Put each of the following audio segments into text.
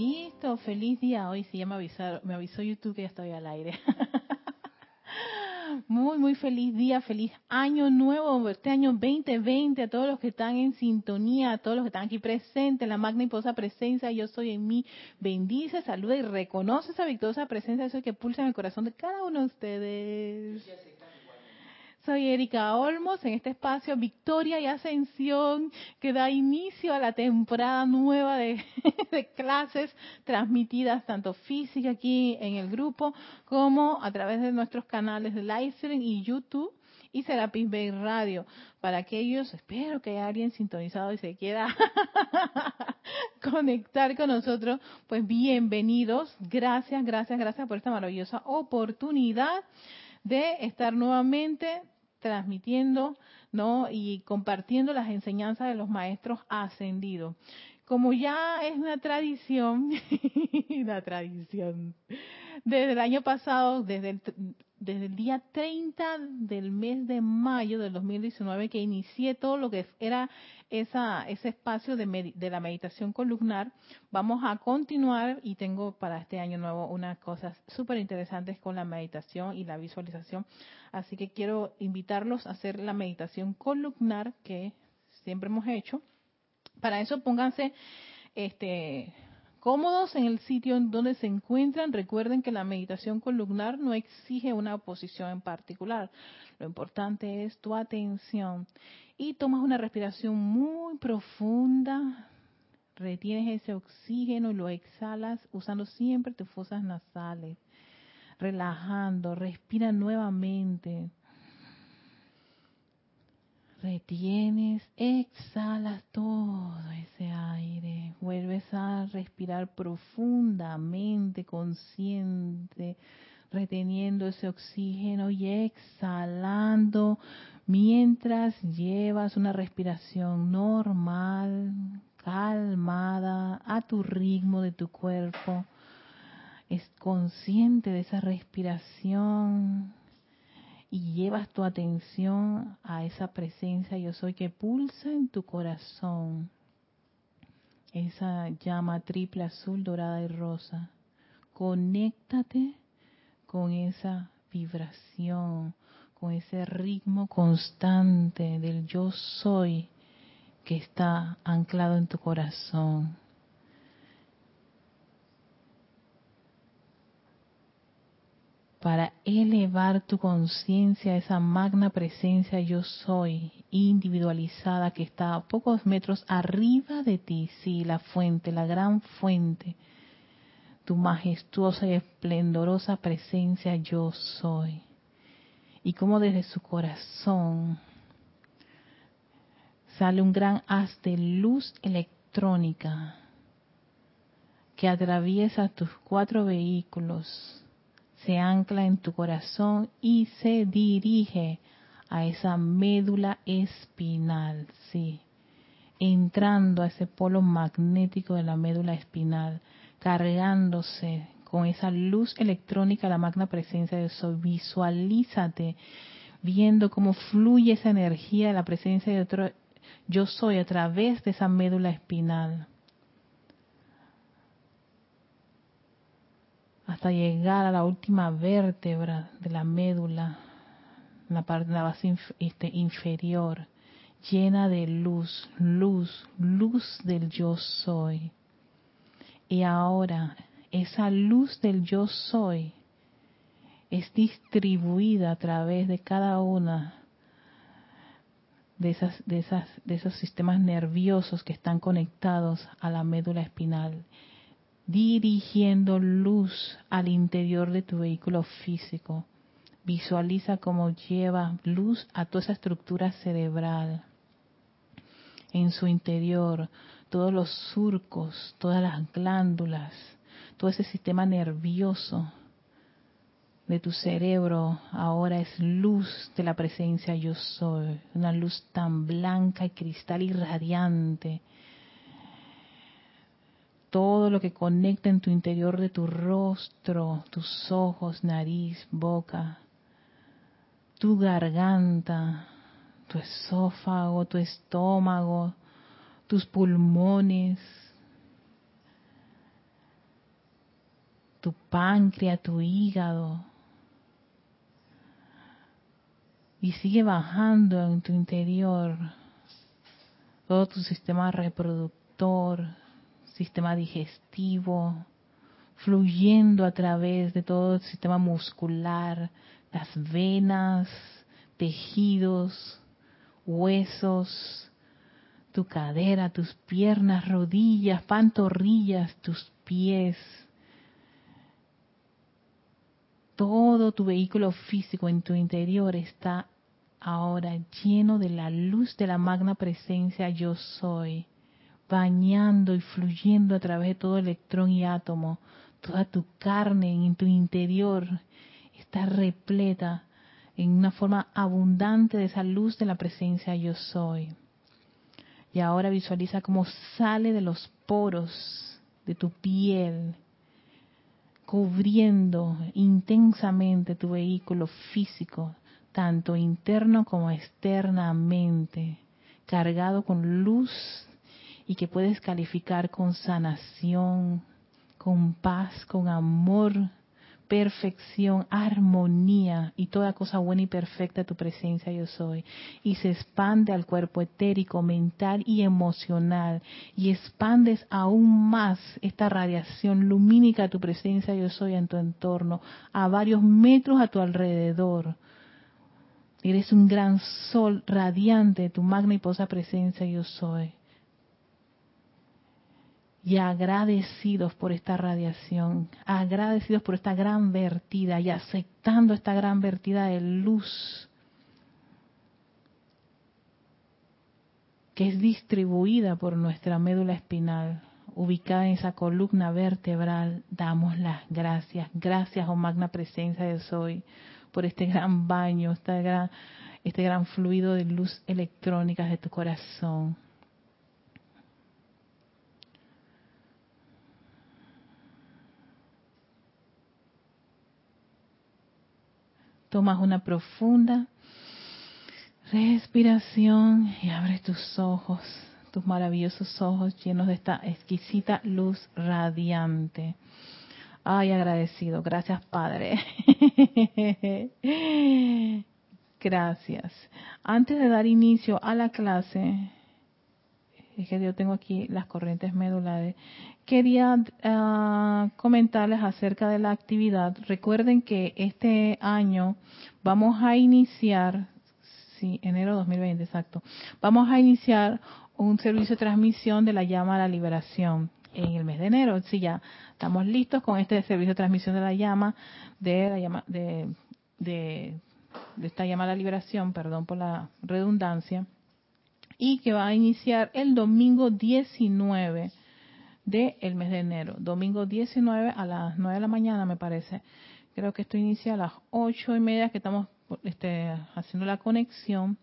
Listo, feliz día. Hoy sí ya me avisaron, me avisó YouTube que ya estoy al aire. Muy, muy feliz día, feliz año nuevo, este año 2020, a todos los que están en sintonía, a todos los que están aquí presentes, la magna y posa presencia, yo soy en mí, bendice, saluda y reconoce esa victoriosa presencia, eso que pulsa en el corazón de cada uno de ustedes. Soy Erika Olmos en este espacio Victoria y Ascensión que da inicio a la temporada nueva de, clases transmitidas tanto física aquí en el grupo como a través de nuestros canales de Livestream y YouTube y Serapis Bay Radio. Para aquellos, espero que haya alguien sintonizado y se quiera conectar con nosotros, pues bienvenidos. Gracias, gracias, gracias por esta maravillosa oportunidad de estar nuevamente transmitiendo ¿no? y compartiendo las enseñanzas de los maestros ascendidos. Como ya es una tradición, una tradición, desde el año pasado, desde el, desde el día 30 del mes de mayo del 2019, que inicié todo lo que era esa, ese espacio de, de la meditación columnar, vamos a continuar y tengo para este año nuevo unas cosas súper interesantes con la meditación y la visualización. Así que quiero invitarlos a hacer la meditación columnar que siempre hemos hecho. Para eso pónganse este cómodos en el sitio en donde se encuentran. Recuerden que la meditación columnar no exige una posición en particular. Lo importante es tu atención. Y tomas una respiración muy profunda. Retienes ese oxígeno y lo exhalas usando siempre tus fosas nasales. Relajando, respira nuevamente retienes, exhalas todo ese aire, vuelves a respirar profundamente, consciente, reteniendo ese oxígeno y exhalando mientras llevas una respiración normal, calmada, a tu ritmo de tu cuerpo. Es consciente de esa respiración y llevas tu atención a esa presencia yo soy que pulsa en tu corazón, esa llama triple azul, dorada y rosa. Conéctate con esa vibración, con ese ritmo constante del yo soy que está anclado en tu corazón. Para elevar tu conciencia a esa magna presencia yo soy, individualizada, que está a pocos metros arriba de ti, sí, la fuente, la gran fuente, tu majestuosa y esplendorosa presencia yo soy. Y como desde su corazón sale un gran haz de luz electrónica que atraviesa tus cuatro vehículos, se ancla en tu corazón y se dirige a esa médula espinal, sí, entrando a ese polo magnético de la médula espinal, cargándose con esa luz electrónica la magna presencia de Sol. Visualízate viendo cómo fluye esa energía de la presencia de otro yo soy a través de esa médula espinal. Hasta llegar a la última vértebra de la médula, la parte la base este, inferior, llena de luz, luz, luz del yo soy. Y ahora esa luz del yo soy es distribuida a través de cada una de esas, de esas, de esos sistemas nerviosos que están conectados a la médula espinal dirigiendo luz al interior de tu vehículo físico. Visualiza cómo lleva luz a toda esa estructura cerebral. En su interior, todos los surcos, todas las glándulas, todo ese sistema nervioso de tu cerebro ahora es luz de la presencia yo soy, una luz tan blanca y cristal y radiante todo lo que conecta en tu interior de tu rostro, tus ojos, nariz, boca, tu garganta, tu esófago, tu estómago, tus pulmones, tu páncreas, tu hígado. Y sigue bajando en tu interior todo tu sistema reproductor, sistema digestivo, fluyendo a través de todo el sistema muscular, las venas, tejidos, huesos, tu cadera, tus piernas, rodillas, pantorrillas, tus pies. Todo tu vehículo físico en tu interior está ahora lleno de la luz de la magna presencia yo soy, bañando y fluyendo a través de todo electrón y átomo. Toda tu carne en tu interior está repleta en una forma abundante de esa luz de la presencia yo soy. Y ahora visualiza cómo sale de los poros de tu piel, cubriendo intensamente tu vehículo físico, tanto interno como externamente, cargado con luz y que puedes calificar con sanación, con paz, con amor, perfección, armonía y toda cosa buena y perfecta tu presencia yo soy. Y se expande al cuerpo etérico, mental y emocional. Y expandes aún más esta radiación lumínica tu presencia yo soy en tu entorno, a varios metros a tu alrededor. Eres un gran sol radiante tu magna y presencia yo soy y agradecidos por esta radiación, agradecidos por esta gran vertida y aceptando esta gran vertida de luz que es distribuida por nuestra médula espinal, ubicada en esa columna vertebral, damos las gracias. Gracias, oh magna presencia de Soy, por este gran baño, este gran, este gran fluido de luz electrónica de tu corazón. Tomas una profunda respiración y abres tus ojos, tus maravillosos ojos llenos de esta exquisita luz radiante. Ay, agradecido. Gracias, Padre. Gracias. Antes de dar inicio a la clase, es que yo tengo aquí las corrientes medulares, quería ah, comentarles acerca de la actividad. Recuerden que este año vamos a iniciar, sí, enero 2020, exacto, vamos a iniciar un servicio de transmisión de la llama a la liberación en el mes de enero. Sí, ya estamos listos con este servicio de transmisión de la llama, de la llama, de, de esta llama a la liberación, perdón por la redundancia y que va a iniciar el domingo 19 del mes de enero. Domingo 19 a las 9 de la mañana, me parece. Creo que esto inicia a las 8 y media que estamos este, haciendo la conexión.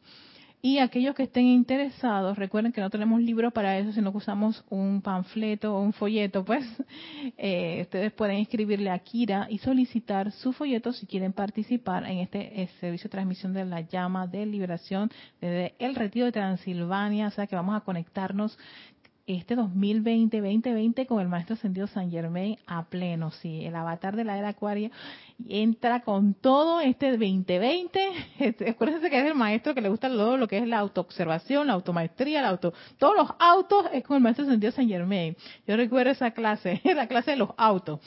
Y aquellos que estén interesados, recuerden que no tenemos libro para eso, sino que usamos un panfleto o un folleto, pues eh, ustedes pueden escribirle a Kira y solicitar su folleto si quieren participar en este eh, servicio de transmisión de la llama de liberación desde el retiro de Transilvania, o sea que vamos a conectarnos este 2020-2020 con el maestro sentido San Germain a pleno, sí, el avatar de la era acuaria entra con todo este 2020, este, acuérdense que es el maestro que le gusta todo lo que es la autoobservación, la automaestría, la auto, todos los autos es con el maestro sentido San Germain. Yo recuerdo esa clase, la clase de los autos,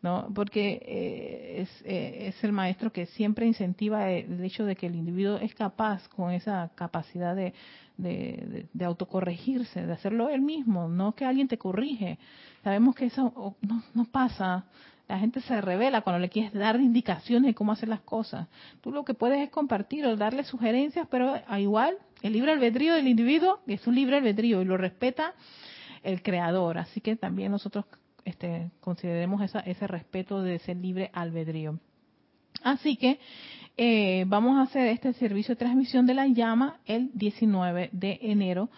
¿no? Porque eh, es, eh, es el maestro que siempre incentiva el hecho de que el individuo es capaz con esa capacidad de de, autocorregirse, de hacerlo él mismo, no que alguien te corrige. Sabemos que eso no, no pasa. La gente se revela cuando le quieres dar indicaciones de cómo hacer las cosas. Tú lo que puedes es compartir o darle sugerencias, pero igual el libre albedrío del individuo es un libre albedrío y lo respeta el creador. Así que también nosotros este, consideremos esa, ese respeto de ese libre albedrío. Así que eh, vamos a hacer este servicio de transmisión de la llama el 19 de enero.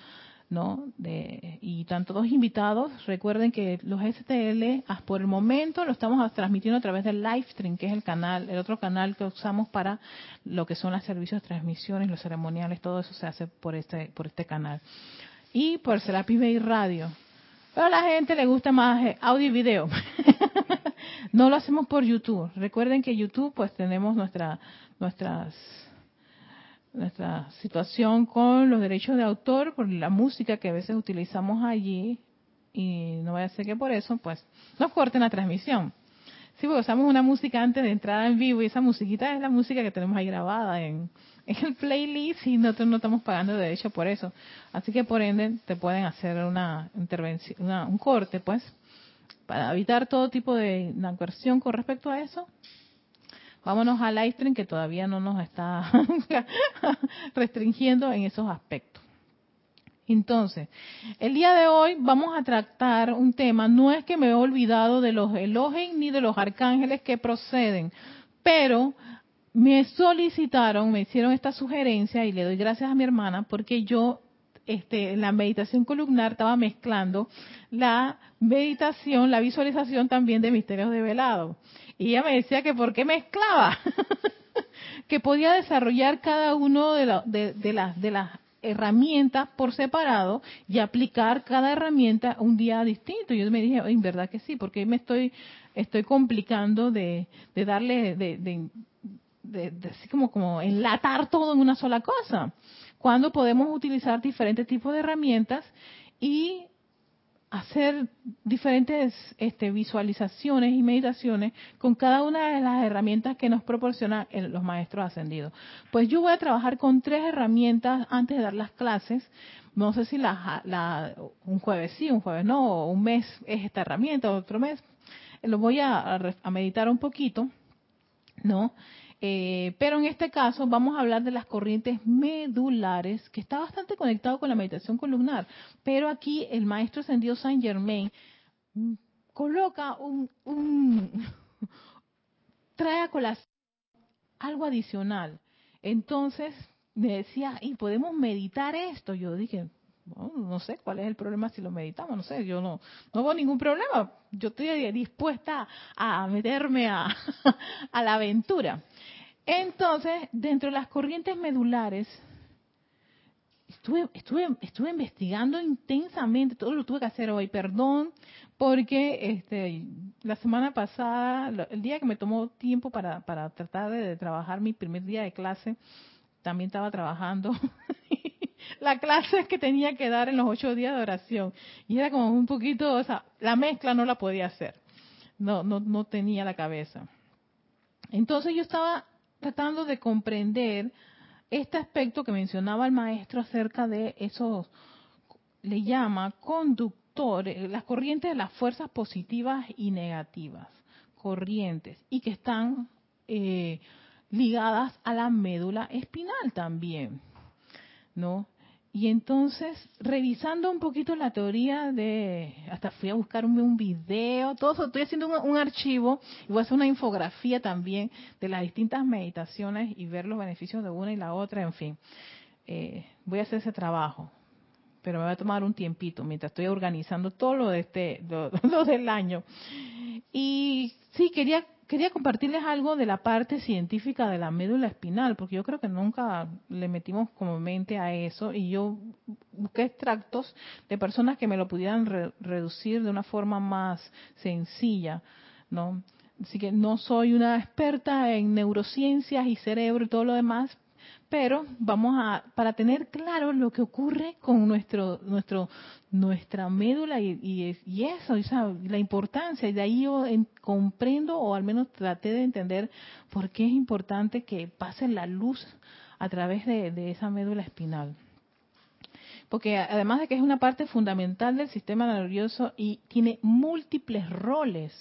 ¿no? De, y están todos invitados. Recuerden que los STL, por el momento, lo estamos transmitiendo a través del Livestream, que es el canal, el otro canal que usamos para lo que son los servicios de transmisiones, los ceremoniales, todo eso se hace por este, por este canal. Y por Serapi Bay Radio. Pero a la gente le gusta más eh, audio y video. No lo hacemos por YouTube. Recuerden que YouTube pues tenemos nuestra nuestras nuestra situación con los derechos de autor por la música que a veces utilizamos allí y no vaya a ser que por eso pues nos corten la transmisión. Sí, porque usamos una música antes de entrar en vivo y esa musiquita es la música que tenemos ahí grabada en, el playlist y nosotros no estamos pagando derecho por eso. Así que por ende te pueden hacer una intervención, un corte pues, para evitar todo tipo de inadversión con respecto a eso. Vámonos al Livestream que todavía no nos está restringiendo en esos aspectos. Entonces, el día de hoy vamos a tratar un tema, no es que me he olvidado de los elogios ni de los arcángeles que proceden, pero me solicitaron, me hicieron esta sugerencia y le doy gracias a mi hermana porque yo este, la meditación columnar estaba mezclando la meditación, la visualización también de misterios de velado. Y ella me decía que por qué mezclaba, que podía desarrollar cada uno de, de, las, de las herramientas por separado y aplicar cada herramienta un día distinto. Yo me dije, en verdad que sí, porque me estoy, estoy complicando de, de darle, de, de, de, así como, como enlatar todo en una sola cosa. Cuando podemos utilizar diferentes tipos de herramientas y hacer diferentes este, visualizaciones y meditaciones con cada una de las herramientas que nos proporcionan los maestros ascendidos. Pues yo voy a trabajar con tres herramientas antes de dar las clases. No sé si la, un jueves sí, un jueves no, un mes es esta herramienta, otro mes. Lo voy a, a meditar un poquito, ¿no? Eh, pero en este caso vamos a hablar de las corrientes medulares, que está bastante conectado con la meditación columnar. Pero aquí el maestro ascendido Saint Germain mm, coloca un, trae a colación algo adicional. Entonces me decía, ¿y podemos meditar esto? Yo dije, no, sé cuál es el problema si lo meditamos, no sé, yo no, no veo ningún problema. Yo estoy dispuesta a meterme a la aventura. Entonces, dentro de las corrientes medulares, estuve, estuve, estuve investigando intensamente, todo lo tuve que hacer hoy, perdón, porque este, la semana pasada, el día que me tomó tiempo para, para tratar de, trabajar mi primer día de clase, también estaba trabajando la clase que tenía que dar en los ocho días de oración. Y era como un poquito, o sea, la mezcla no la podía hacer. No, no, no tenía la cabeza. Entonces yo estaba tratando de comprender este aspecto que mencionaba el maestro acerca de esos, le llama conductores, las corrientes de las fuerzas positivas y negativas, corrientes, y que están eh, ligadas a la médula espinal también, ¿no? Y entonces, revisando un poquito la teoría de, hasta fui a buscar un, video, todo eso, estoy haciendo un, archivo y voy a hacer una infografía también de las distintas meditaciones y ver los beneficios de una y la otra, en fin. Eh, voy a hacer ese trabajo, pero me va a tomar un tiempito mientras estoy organizando todo lo de este, lo del año. Y sí, quería quería compartirles algo de la parte científica de la médula espinal, porque yo creo que nunca le metimos como mente a eso y yo busqué extractos de personas que me lo pudieran reducir de una forma más sencilla, ¿no? Así que no soy una experta en neurociencias y cerebro y todo lo demás, pero vamos a para tener claro lo que ocurre con nuestro nuestro nuestra médula y, y, eso la importancia. Y de ahí yo comprendo o al menos traté de entender por qué es importante que pase la luz a través de esa médula espinal. Porque además de que es una parte fundamental del sistema nervioso y tiene múltiples roles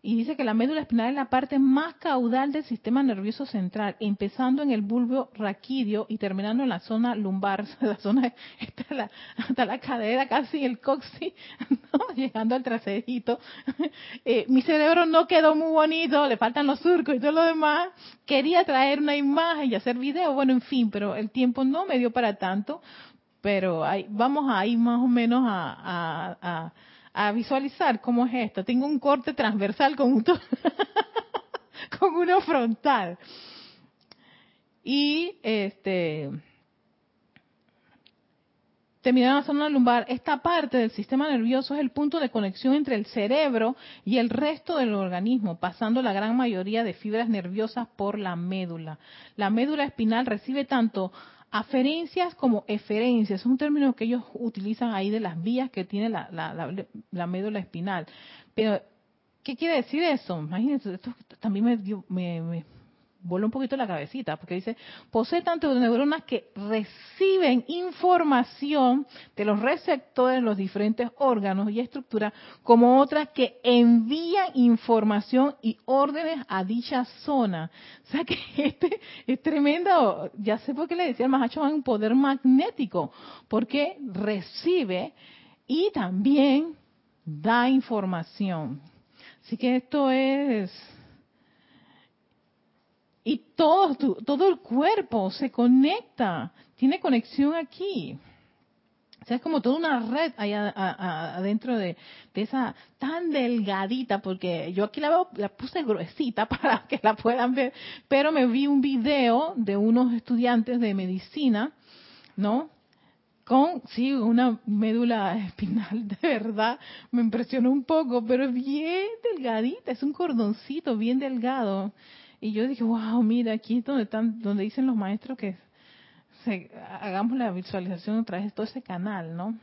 y dice que la médula espinal es la parte más caudal del sistema nervioso central, empezando en el bulbo raquídeo y terminando en la zona lumbar, la zona hasta la, hasta la cadera, casi el coxi, llegando al traserito. Eh, mi cerebro no quedó muy bonito, le faltan los surcos y todo lo demás. Quería traer una imagen y hacer video, bueno, en fin, pero el tiempo no me dio para tanto. Pero ahí, vamos ahí más o menos a, a a visualizar cómo es esto. Tengo un corte transversal con, con uno frontal. Y este terminando en la zona lumbar, esta parte del sistema nervioso es el punto de conexión entre el cerebro y el resto del organismo, pasando la gran mayoría de fibras nerviosas por la médula. La médula espinal recibe tanto aferencias como eferencias, es un término que ellos utilizan ahí de las vías que tiene la, médula espinal. Pero, ¿qué quiere decir eso? Imagínense, esto también me, dio, me vuelve un poquito la cabecita, porque dice, posee tanto neuronas que reciben información de los receptores los diferentes órganos y estructuras, como otras que envían información y órdenes a dicha zona. O sea que este es tremendo, ya sé por qué le decía el Mahacho un poder magnético, porque recibe y también da información. Así que esto es y todo, todo el cuerpo se conecta, tiene conexión aquí. O sea, es como toda una red allá adentro de, esa tan delgadita, porque yo aquí la, veo, la puse gruesita para que la puedan ver, pero me vi un video de unos estudiantes de medicina, ¿no? Con, sí, una médula espinal, de verdad, me impresionó un poco, pero es bien delgadita, es un cordoncito bien delgado. Y yo dije, wow, mira, aquí es donde, están, donde dicen los maestros que hagamos la visualización a través de todo ese canal, ¿no?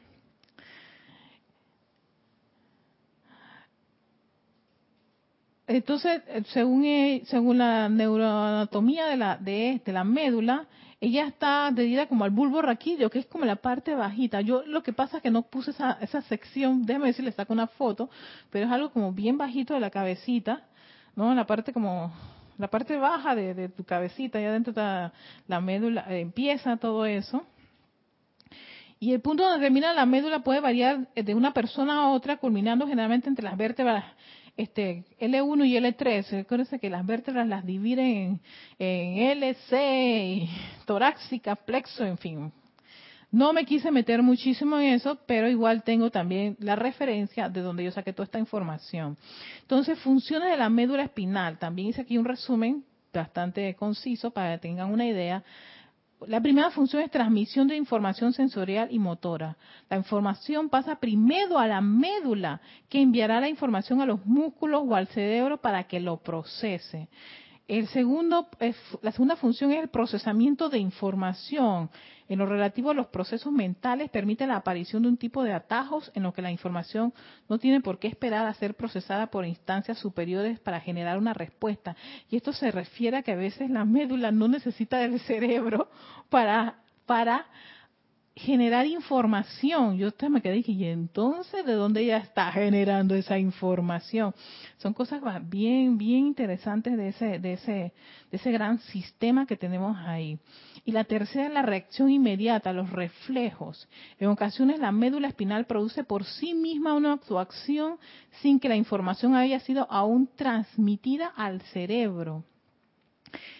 Entonces, según, e, según la neuroanatomía de la, de, de la médula, ella está adherida como al bulbo raquídeo, que es como la parte bajita. Yo lo que pasa es que no puse esa, esa sección, déjame ver si le saco una foto, pero es algo como bien bajito de la cabecita, ¿no? La parte como la parte baja de, tu cabecita, y adentro está la médula, eh, empieza todo eso. Y el punto donde termina la médula puede variar de una persona a otra, culminando generalmente entre las vértebras este, L1 y L3. Acuérdense que las vértebras las dividen en, en LC, torácica, plexo, en fin, no me quise meter muchísimo en eso, pero igual tengo también la referencia de donde yo saqué toda esta información. Entonces, funciones de la médula espinal. También hice aquí un resumen bastante conciso para que tengan una idea. La primera función es transmisión de información sensorial y motora. La información pasa primero a la médula, que enviará la información a los músculos o al cerebro para que lo procese. El segundo, la segunda función es el procesamiento de información. En lo relativo a los procesos mentales, permite la aparición de un tipo de atajos en los que la información no tiene por qué esperar a ser procesada por instancias superiores para generar una respuesta. Y esto se refiere a que a veces la médula no necesita del cerebro para, para generar información. Yo me quedé y y entonces de dónde ella está generando esa información. Son cosas bien, bien interesantes de ese, de ese, de ese gran sistema que tenemos ahí. Y la tercera es la reacción inmediata, los reflejos. En ocasiones la médula espinal produce por sí misma una actuación sin que la información haya sido aún transmitida al cerebro.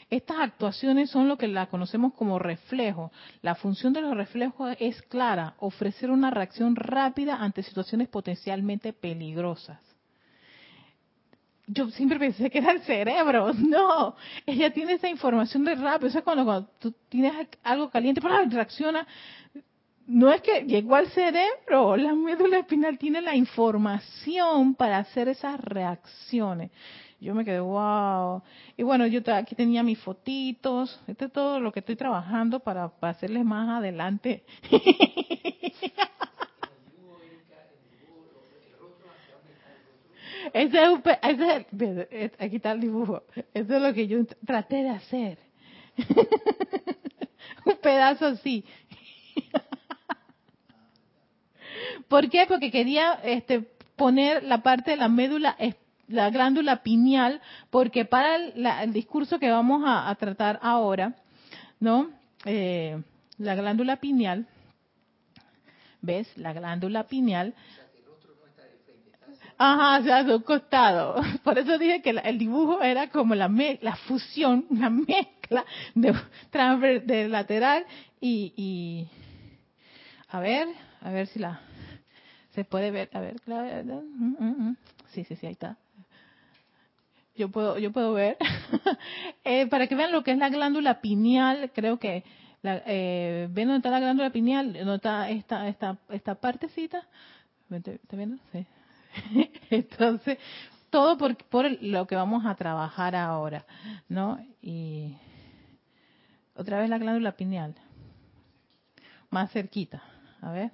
Estas actuaciones son lo que la conocemos como reflejo. La función de los reflejos es clara, ofrecer una reacción rápida ante situaciones potencialmente peligrosas. Yo siempre pensé que era el cerebro. No, ella tiene esa información de rápido. O sea, cuando, tú tienes algo caliente, reacciona. No es que llegó al cerebro, la médula espinal tiene la información para hacer esas reacciones. Yo me quedé, wow. Y bueno, yo aquí tenía mis fotitos. Este es todo lo que estoy trabajando para, hacerles más adelante. ese es, ese aquí está el dibujo. Eso es lo que yo traté de hacer. un pedazo así. ¿Por qué? Porque quería este, poner la parte de la médula la glándula pineal, porque para el, discurso que vamos a, tratar ahora, ¿no? Eh, la glándula pineal, ¿ves? La glándula pineal. Ajá, o sea, de costado. Por eso dije que el dibujo era como la, la fusión, una mezcla de, de lateral y, y, a ver, a ver si la se puede ver, a ver, mm, mm, mm. sí, sí, sí, ahí está yo puedo, yo puedo ver, eh, para que vean lo que es la glándula pineal, creo que La, eh, ¿Ven dónde está la glándula pineal? ¿Dónde está esta, esta, esta partecita? ¿Está viendo? Sí. Entonces, todo por, por lo que vamos a trabajar ahora, ¿no? Y otra vez la glándula pineal. Más cerquita. A ver.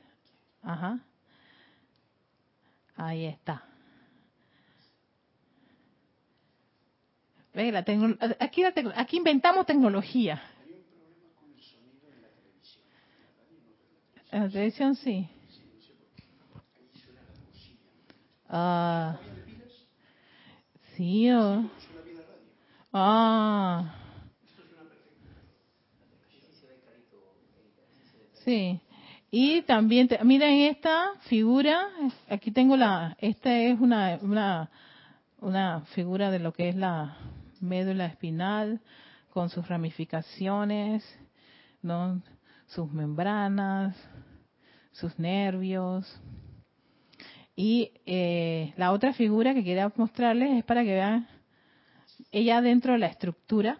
Ajá. Ahí está. La aquí, aquí inventamos tecnología. En la televisión sí. Ah. Sí. Oh. Ah. Sí. Y también, miren esta figura, aquí tengo la, esta es una, una, una figura de lo que es la médula espinal con sus ramificaciones, ¿no? sus membranas, sus nervios. Y eh, la otra figura que quería mostrarles es para que vean ella dentro de la estructura,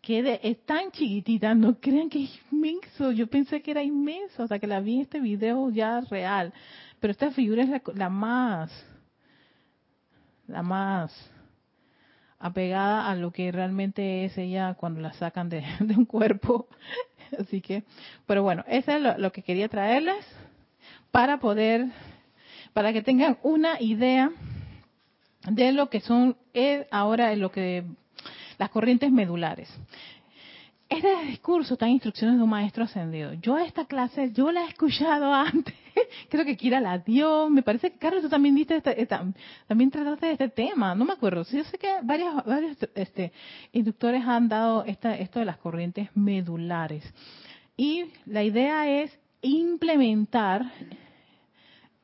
que es tan chiquitita, no crean que es inmenso, yo pensé que era inmenso hasta que la vi en este video ya real, pero esta figura es la más, la más apegada a lo que realmente es ella cuando la sacan de, un cuerpo. Así que, pero bueno, eso es lo, que quería traerles para poder, para que tengan una idea de lo que son eh, ahora lo que las corrientes medulares. Este discurso está en instrucciones de un maestro ascendido. Yo esta clase, yo la he escuchado antes creo que Kira la dio, me parece que Carlos tú también diste este, también trataste de este tema, no me acuerdo, sí, yo sé que varios, varios este, inductores han dado esta, esto de las corrientes medulares. Y la idea es implementar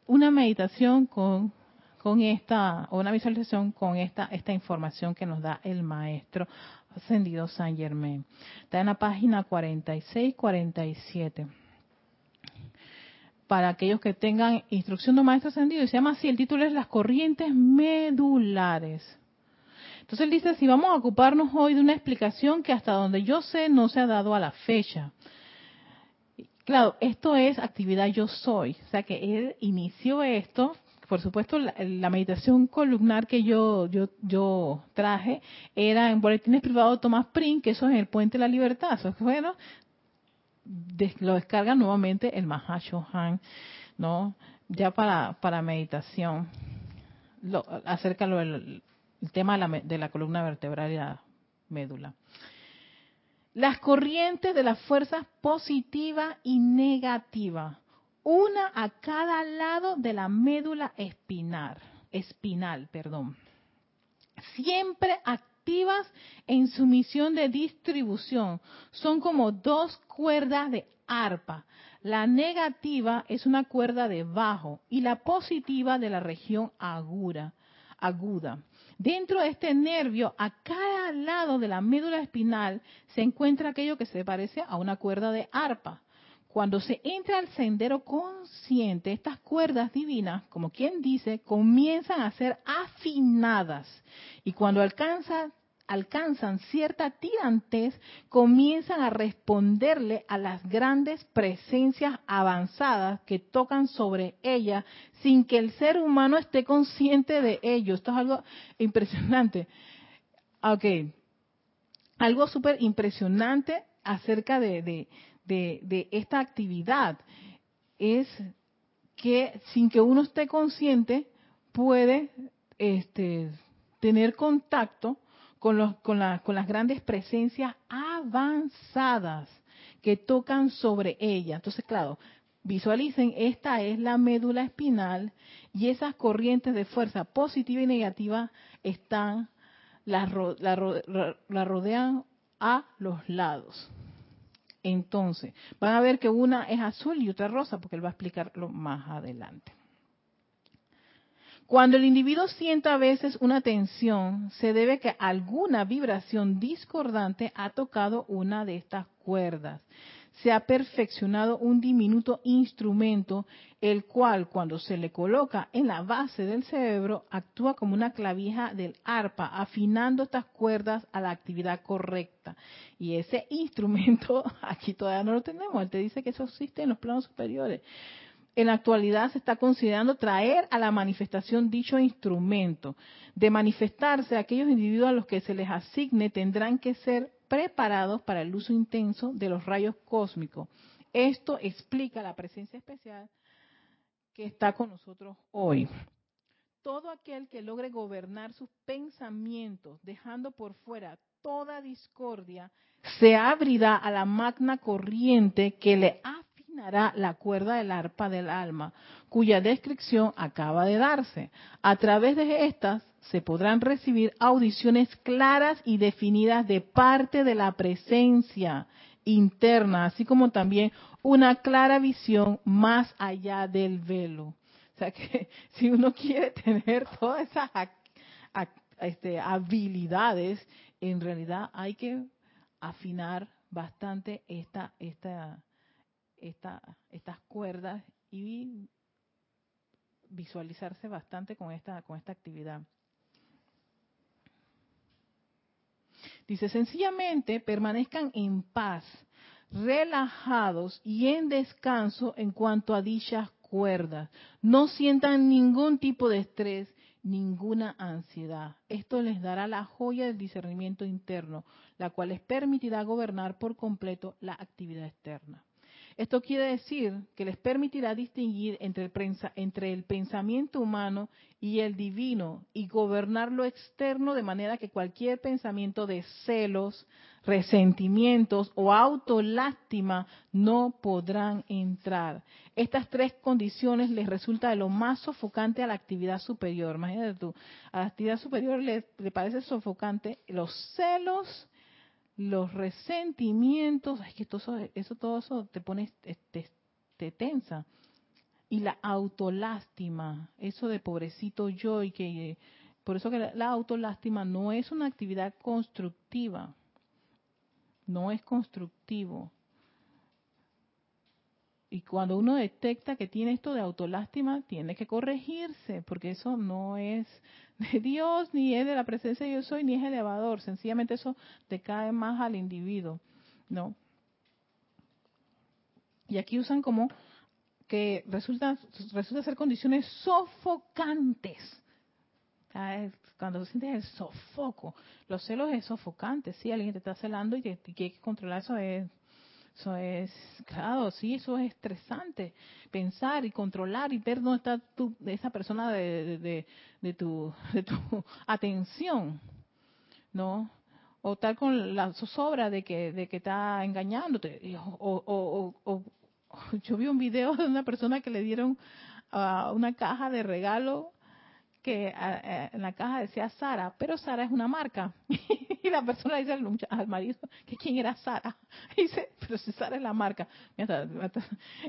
una meditación con, con esta, o una visualización con esta, esta información que nos da el maestro ascendido San Germain. Está en la página 46-47 para aquellos que tengan instrucción de maestro ascendido, y se llama así, el título es Las corrientes medulares. Entonces él dice, si vamos a ocuparnos hoy de una explicación que hasta donde yo sé no se ha dado a la fecha. Claro, esto es actividad yo soy, o sea que él inició esto, por supuesto la, meditación columnar que yo, yo, yo traje era en boletines privados Tomás Prin, que eso es el puente de la libertad, eso es bueno, lo descarga nuevamente el Mahashohan, ¿no? Ya para, para meditación, lo, acerca del el tema de la, de la columna vertebral y la médula. Las corrientes de las fuerzas positiva y negativa, una a cada lado de la médula espinal, espinal, perdón. Siempre activas en su misión de distribución. Son como dos cuerdas de arpa. La negativa es una cuerda de bajo y la positiva de la región aguda. aguda. Dentro de este nervio, a cada lado de la médula espinal, se encuentra aquello que se parece a una cuerda de arpa. Cuando se entra al sendero consciente, estas cuerdas divinas, como quien dice, comienzan a ser afinadas. Y cuando alcanzan, cierta tirantez, comienzan a responderle a las grandes presencias avanzadas que tocan sobre ella sin que el ser humano esté consciente de ello. Esto es algo impresionante. Ok. Algo súper impresionante acerca de, esta actividad es que sin que uno esté consciente puede este, tener contacto con, los, con, con las grandes presencias avanzadas que tocan sobre ella. Entonces, claro, visualicen, esta es la médula espinal y esas corrientes de fuerza positiva y negativa están, la, la rodean a los lados. Entonces, van a ver que una es azul y otra rosa, porque él va a explicarlo más adelante. Cuando el individuo sienta a veces una tensión, se debe que alguna vibración discordante ha tocado una de estas cuerdas. Se ha perfeccionado un diminuto instrumento, el cual cuando se le coloca en la base del cerebro actúa como una clavija del arpa, afinando estas cuerdas a la actividad correcta. Y ese instrumento aquí todavía no lo tenemos, él te dice que eso existe en los planos superiores. En la actualidad se está considerando traer a la manifestación dicho instrumento. De manifestarse, aquellos individuos a los que se les asigne tendrán que ser preparados para el uso intenso de los rayos cósmicos. Esto explica la presencia especial que está con nosotros hoy. Todo aquel que logre gobernar sus pensamientos, dejando por fuera toda discordia, se abrirá a la magna corriente que le afinará la cuerda del arpa del alma, cuya descripción acaba de darse. A través de estas se podrán recibir audiciones claras y definidas de parte de la presencia interna, así como también una clara visión más allá del velo. O sea que si uno quiere tener todas esas este, habilidades, en realidad hay que afinar bastante esta, esta, esta, estas cuerdas y visualizarse bastante con esta, con esta actividad. Dice, sencillamente permanezcan en paz, relajados y en descanso en cuanto a dichas cuerdas. No sientan ningún tipo de estrés, ninguna ansiedad. Esto les dará la joya del discernimiento interno, la cual les permitirá gobernar por completo la actividad externa. Esto quiere decir que les permitirá distinguir entre el, pensamiento humano y el divino y gobernar lo externo de manera que cualquier pensamiento de celos, resentimientos o autolástima no podrán entrar. Estas tres condiciones les resulta de lo más sofocante a la actividad superior. Imagínate tú, a la actividad superior le, le parece sofocante los celos, los resentimientos, es que todo eso, eso, todo eso te pone, te, te tensa. Y la autolástima, eso de pobrecito yo y que, por eso que la autolástima no es una actividad constructiva, no es constructivo. Y cuando uno detecta que tiene esto de autolástima, tiene que corregirse, porque eso no es de Dios, ni es de la presencia de yo soy, ni es elevador. Sencillamente eso te cae más al individuo, ¿no? Y aquí usan como que resulta, resulta ser condiciones sofocantes. Cuando sientes el sofoco, los celos es sofocante, sí, alguien te está celando y, te, y que controlar eso es eso es, claro, sí, eso es estresante. Pensar y controlar y ver dónde está tu, esa persona de, de, de, tu, de tu atención, ¿no? O estar con la zozobra de que, de que está engañándote. O, o, o, yo vi un video de una persona que le dieron uh, una caja de regalo que en la caja decía Sara, pero Sara es una marca. y la persona dice al, marido que quién era Sara. Dice, pero si Sara es la marca.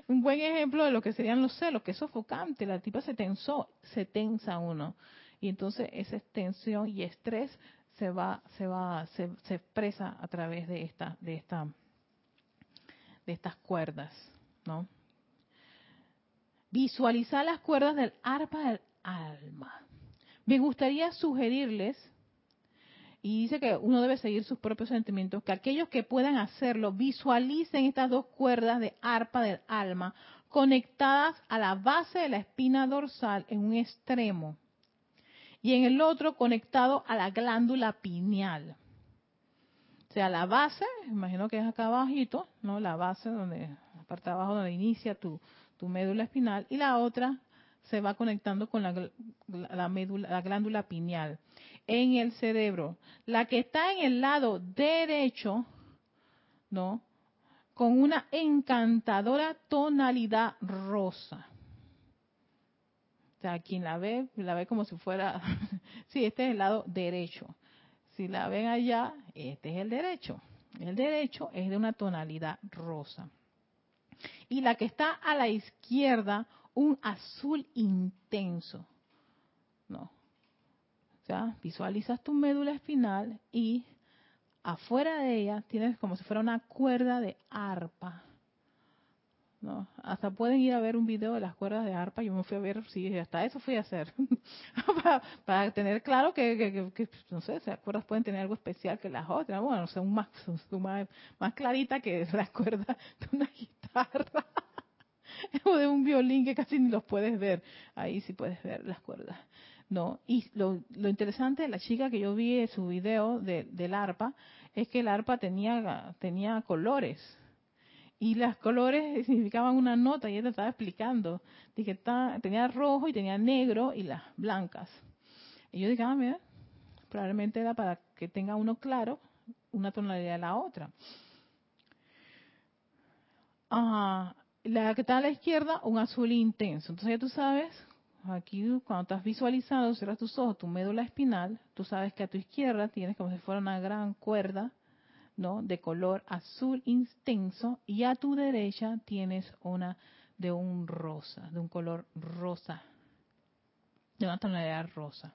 Un buen ejemplo de lo que serían los celos, que es sofocante. La tipa se tensó, se tensa uno. Y entonces esa tensión y estrés se va, se va, se, se expresa a través de esta, de esta, de estas cuerdas, ¿no? Visualizar las cuerdas del arpa del alma. Me gustaría sugerirles, y dice que uno debe seguir sus propios sentimientos, que aquellos que puedan hacerlo visualicen estas dos cuerdas de arpa del alma conectadas a la base de la espina dorsal en un extremo y en el otro conectado a la glándula pineal. O sea, la base, imagino que es acá abajito, ¿no? La base donde, la parte de abajo donde inicia tu, tu médula espinal, y la otra se va conectando con la, la, médula, la glándula pineal en el cerebro. La que está en el lado derecho, ¿no? Con una encantadora tonalidad rosa. O sea, quien la ve, la ve como si fuera, sí, este es el lado derecho. Si la ven allá, este es el derecho. El derecho es de una tonalidad rosa. Y la que está a la izquierda un azul intenso. No. O sea, visualizas tu médula espinal y afuera de ella tienes como si fuera una cuerda de arpa ¿no? Hasta pueden ir a ver un video de las cuerdas de arpa. Yo me fui a ver, sí, hasta eso fui a hacer. para, tener claro que, no sé, las cuerdas pueden tener algo especial que las otras. Bueno, son más, son más, más clarita que las cuerdas de una guitarra. o de un violín que casi ni los puedes ver. Ahí sí puedes ver las cuerdas. No, y lo, lo interesante de la chica que yo vi en su video de, del arpa es que el arpa tenía, tenía colores y los colores significaban una nota y ella estaba explicando de que tenía rojo y tenía negro y las blancas. Y yo dije, ah, mira, probablemente era para que tenga uno claro una tonalidad de la otra. Ajá. La que está a la izquierda, un azul intenso. Entonces ya tú sabes, aquí cuando estás visualizando, cierras tus ojos, tu médula espinal, tú sabes que a tu izquierda tienes como si fuera una gran cuerda ¿no? de color azul intenso y a tu derecha tienes una de un rosa, de un color rosa, de una tonalidad rosa.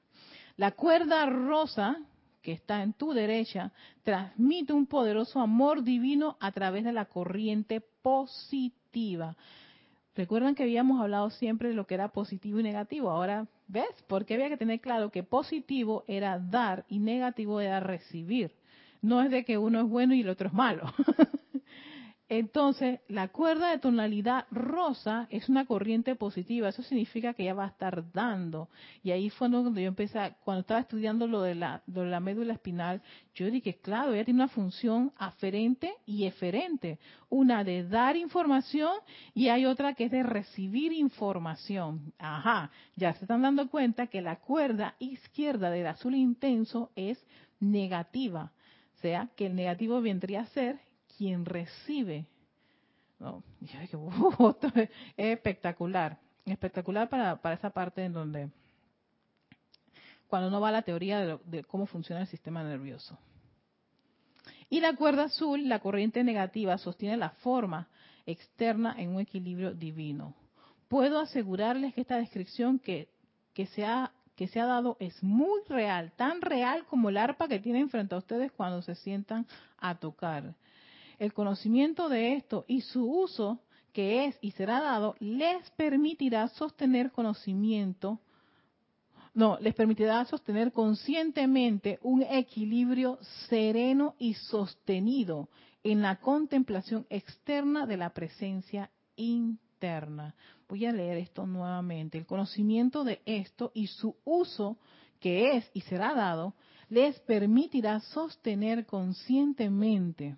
La cuerda rosa que está en tu derecha transmite un poderoso amor divino a través de la corriente positiva. Recuerdan que habíamos hablado siempre de lo que era positivo y negativo. Ahora, ¿ves? Porque había que tener claro que positivo era dar y negativo era recibir. No es de que uno es bueno y el otro es malo. Entonces, la cuerda de tonalidad rosa es una corriente positiva. Eso significa que ella va a estar dando. Y ahí fue donde yo empecé, cuando estaba estudiando lo de la, médula espinal, yo dije, claro, ella tiene una función aferente y eferente. Una de dar información y hay otra que es de recibir información. Ajá, ya se están dando cuenta que la cuerda izquierda del azul intenso es negativa sea que el negativo vendría a ser quien recibe. ¿no? es espectacular, espectacular para, esa parte en donde, cuando no va la teoría de, cómo funciona el sistema nervioso. Y la cuerda azul, la corriente negativa, sostiene la forma externa en un equilibrio divino. Puedo asegurarles que esta descripción que se ha que se ha dado es muy real, tan real como el arpa que tienen frente a ustedes cuando se sientan a tocar. El conocimiento de esto y su uso que es y será dado les permitirá sostener conocimiento, no, les permitirá sostener conscientemente un equilibrio sereno y sostenido en la contemplación externa de la presencia interna. Voy a leer esto nuevamente. El conocimiento de esto y su uso, que es y será dado, les permitirá sostener conscientemente,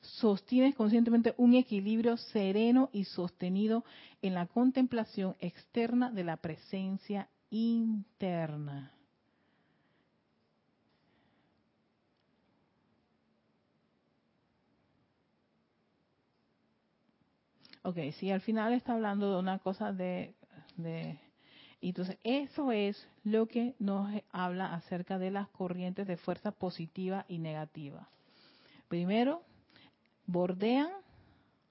sostienes conscientemente un equilibrio sereno y sostenido en la contemplación externa de la presencia interna. Ok, sí, al final está hablando de una cosa de, de entonces, eso es lo que nos habla acerca de las corrientes de fuerza positiva y negativa. Primero, bordean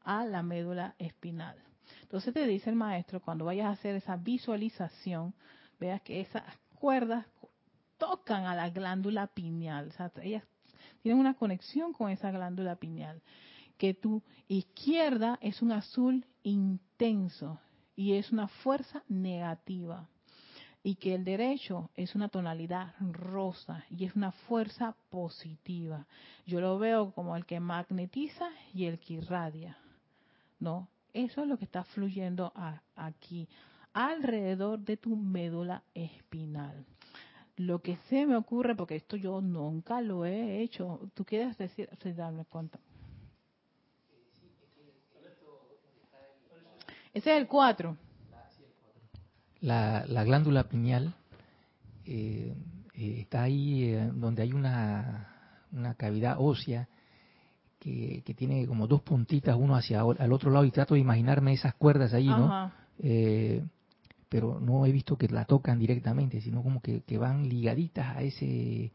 a la médula espinal. Entonces te dice el maestro, cuando vayas a hacer esa visualización, veas que esas cuerdas tocan a la glándula pineal. O sea, ellas tienen una conexión con esa glándula pineal que tu izquierda es un azul intenso y es una fuerza negativa y que el derecho es una tonalidad rosa y es una fuerza positiva. Yo lo veo como el que magnetiza y el que irradia. ¿No? Eso es lo que está fluyendo aquí, alrededor de tu médula espinal. Lo que se me ocurre, porque esto yo nunca lo he hecho, tú quieres decir, se darme cuenta. Ese es el 4. La, la, glándula pineal eh, eh, está ahí eh, donde hay una, una cavidad ósea que, que, tiene como dos puntitas, uno hacia el otro lado, y trato de imaginarme esas cuerdas ahí, ¿no? pero no he visto que la tocan directamente, sino como que, que van ligaditas a ese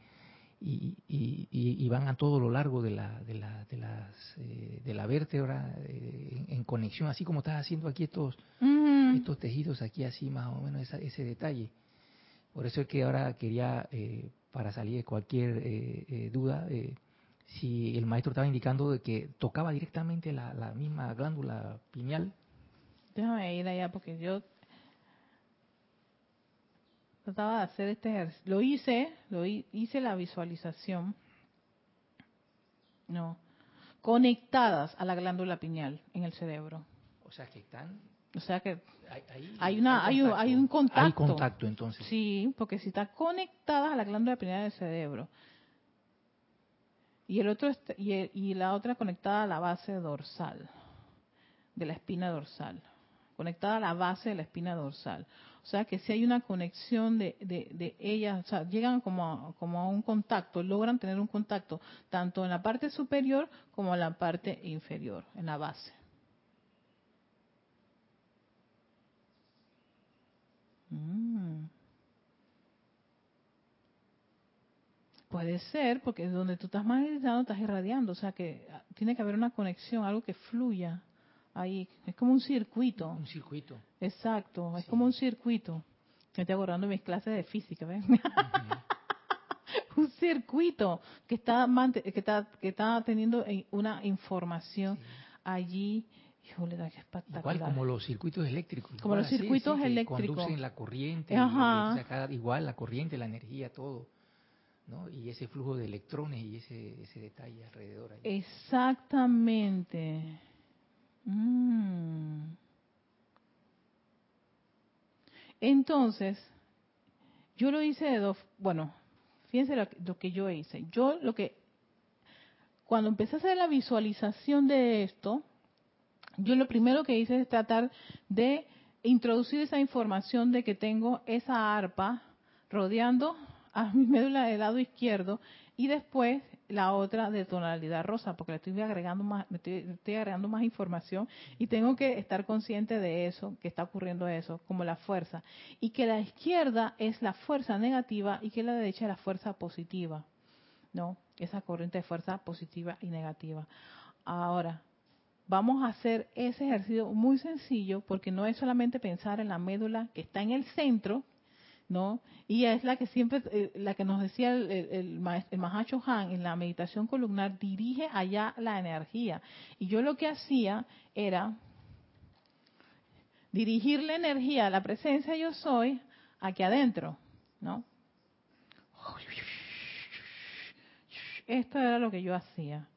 y, y, van a todo lo largo de la, de la, de las, eh, de la vértebra eh, en, conexión, así como estás haciendo aquí estos, estos tejidos, aquí así más o menos ese detalle. Por eso es que ahora quería, eh, para salir de cualquier duda, si el maestro estaba indicando de que tocaba directamente la, la misma glándula pineal, Déjame ir allá porque yo trataba de hacer este ejercicio. Lo hice, lo hice la visualización. No. Conectadas a la glándula pineal en el cerebro. O sea que están. O sea que hay, una, hay, un, hay un contacto. Hay contacto entonces. Sí, porque si está conectada a la glándula pineal del cerebro y el otro y, y la otra conectada a la base dorsal de la espina dorsal conectada a la base de la espina dorsal. O sea que si hay una conexión de, de, ellas, o sea, llegan como a, como a un contacto, logran tener un contacto tanto en la parte superior como en la parte inferior, en la base. Mm. Puede ser, porque donde tú estás meditando estás irradiando, o sea que tiene que haber una conexión, algo que fluya ahí, es como un circuito. Un circuito. Exacto, es como un circuito. Me estoy acordando de mis clases de física, ¿ves? un circuito que está, que está, que está teniendo una información allí. Híjole, qué espectacular. Igual como los circuitos eléctricos. Como los circuitos eléctricos. conducen la corriente. igual la corriente, la energía, todo. ¿no? Y ese flujo de electrones y ese, ese detalle alrededor. Ahí. Exactamente. Mm. Entonces, yo lo hice de dos, bueno, fíjense lo, que yo hice. Yo lo que, cuando empecé a hacer la visualización de esto, yo lo primero que hice es tratar de introducir esa información de que tengo esa arpa rodeando a mi médula del lado izquierdo y después la otra de tonalidad rosa, porque le estoy agregando más, estoy, agregando más información y tengo que estar consciente de eso, que está ocurriendo eso, como la fuerza. Y que la izquierda es la fuerza negativa y que la derecha es la fuerza positiva. ¿No? Esa corriente de fuerza positiva y negativa. Ahora, vamos a hacer ese ejercicio muy sencillo porque no es solamente pensar en la médula que está en el centro, ¿no? Y es la que siempre, eh, la que nos decía el, el, el, Mahacho Han en la meditación columnar, dirige allá la energía. Y yo lo que hacía era dirigir la energía, la presencia yo soy, aquí adentro, ¿no? Esto era lo que yo hacía.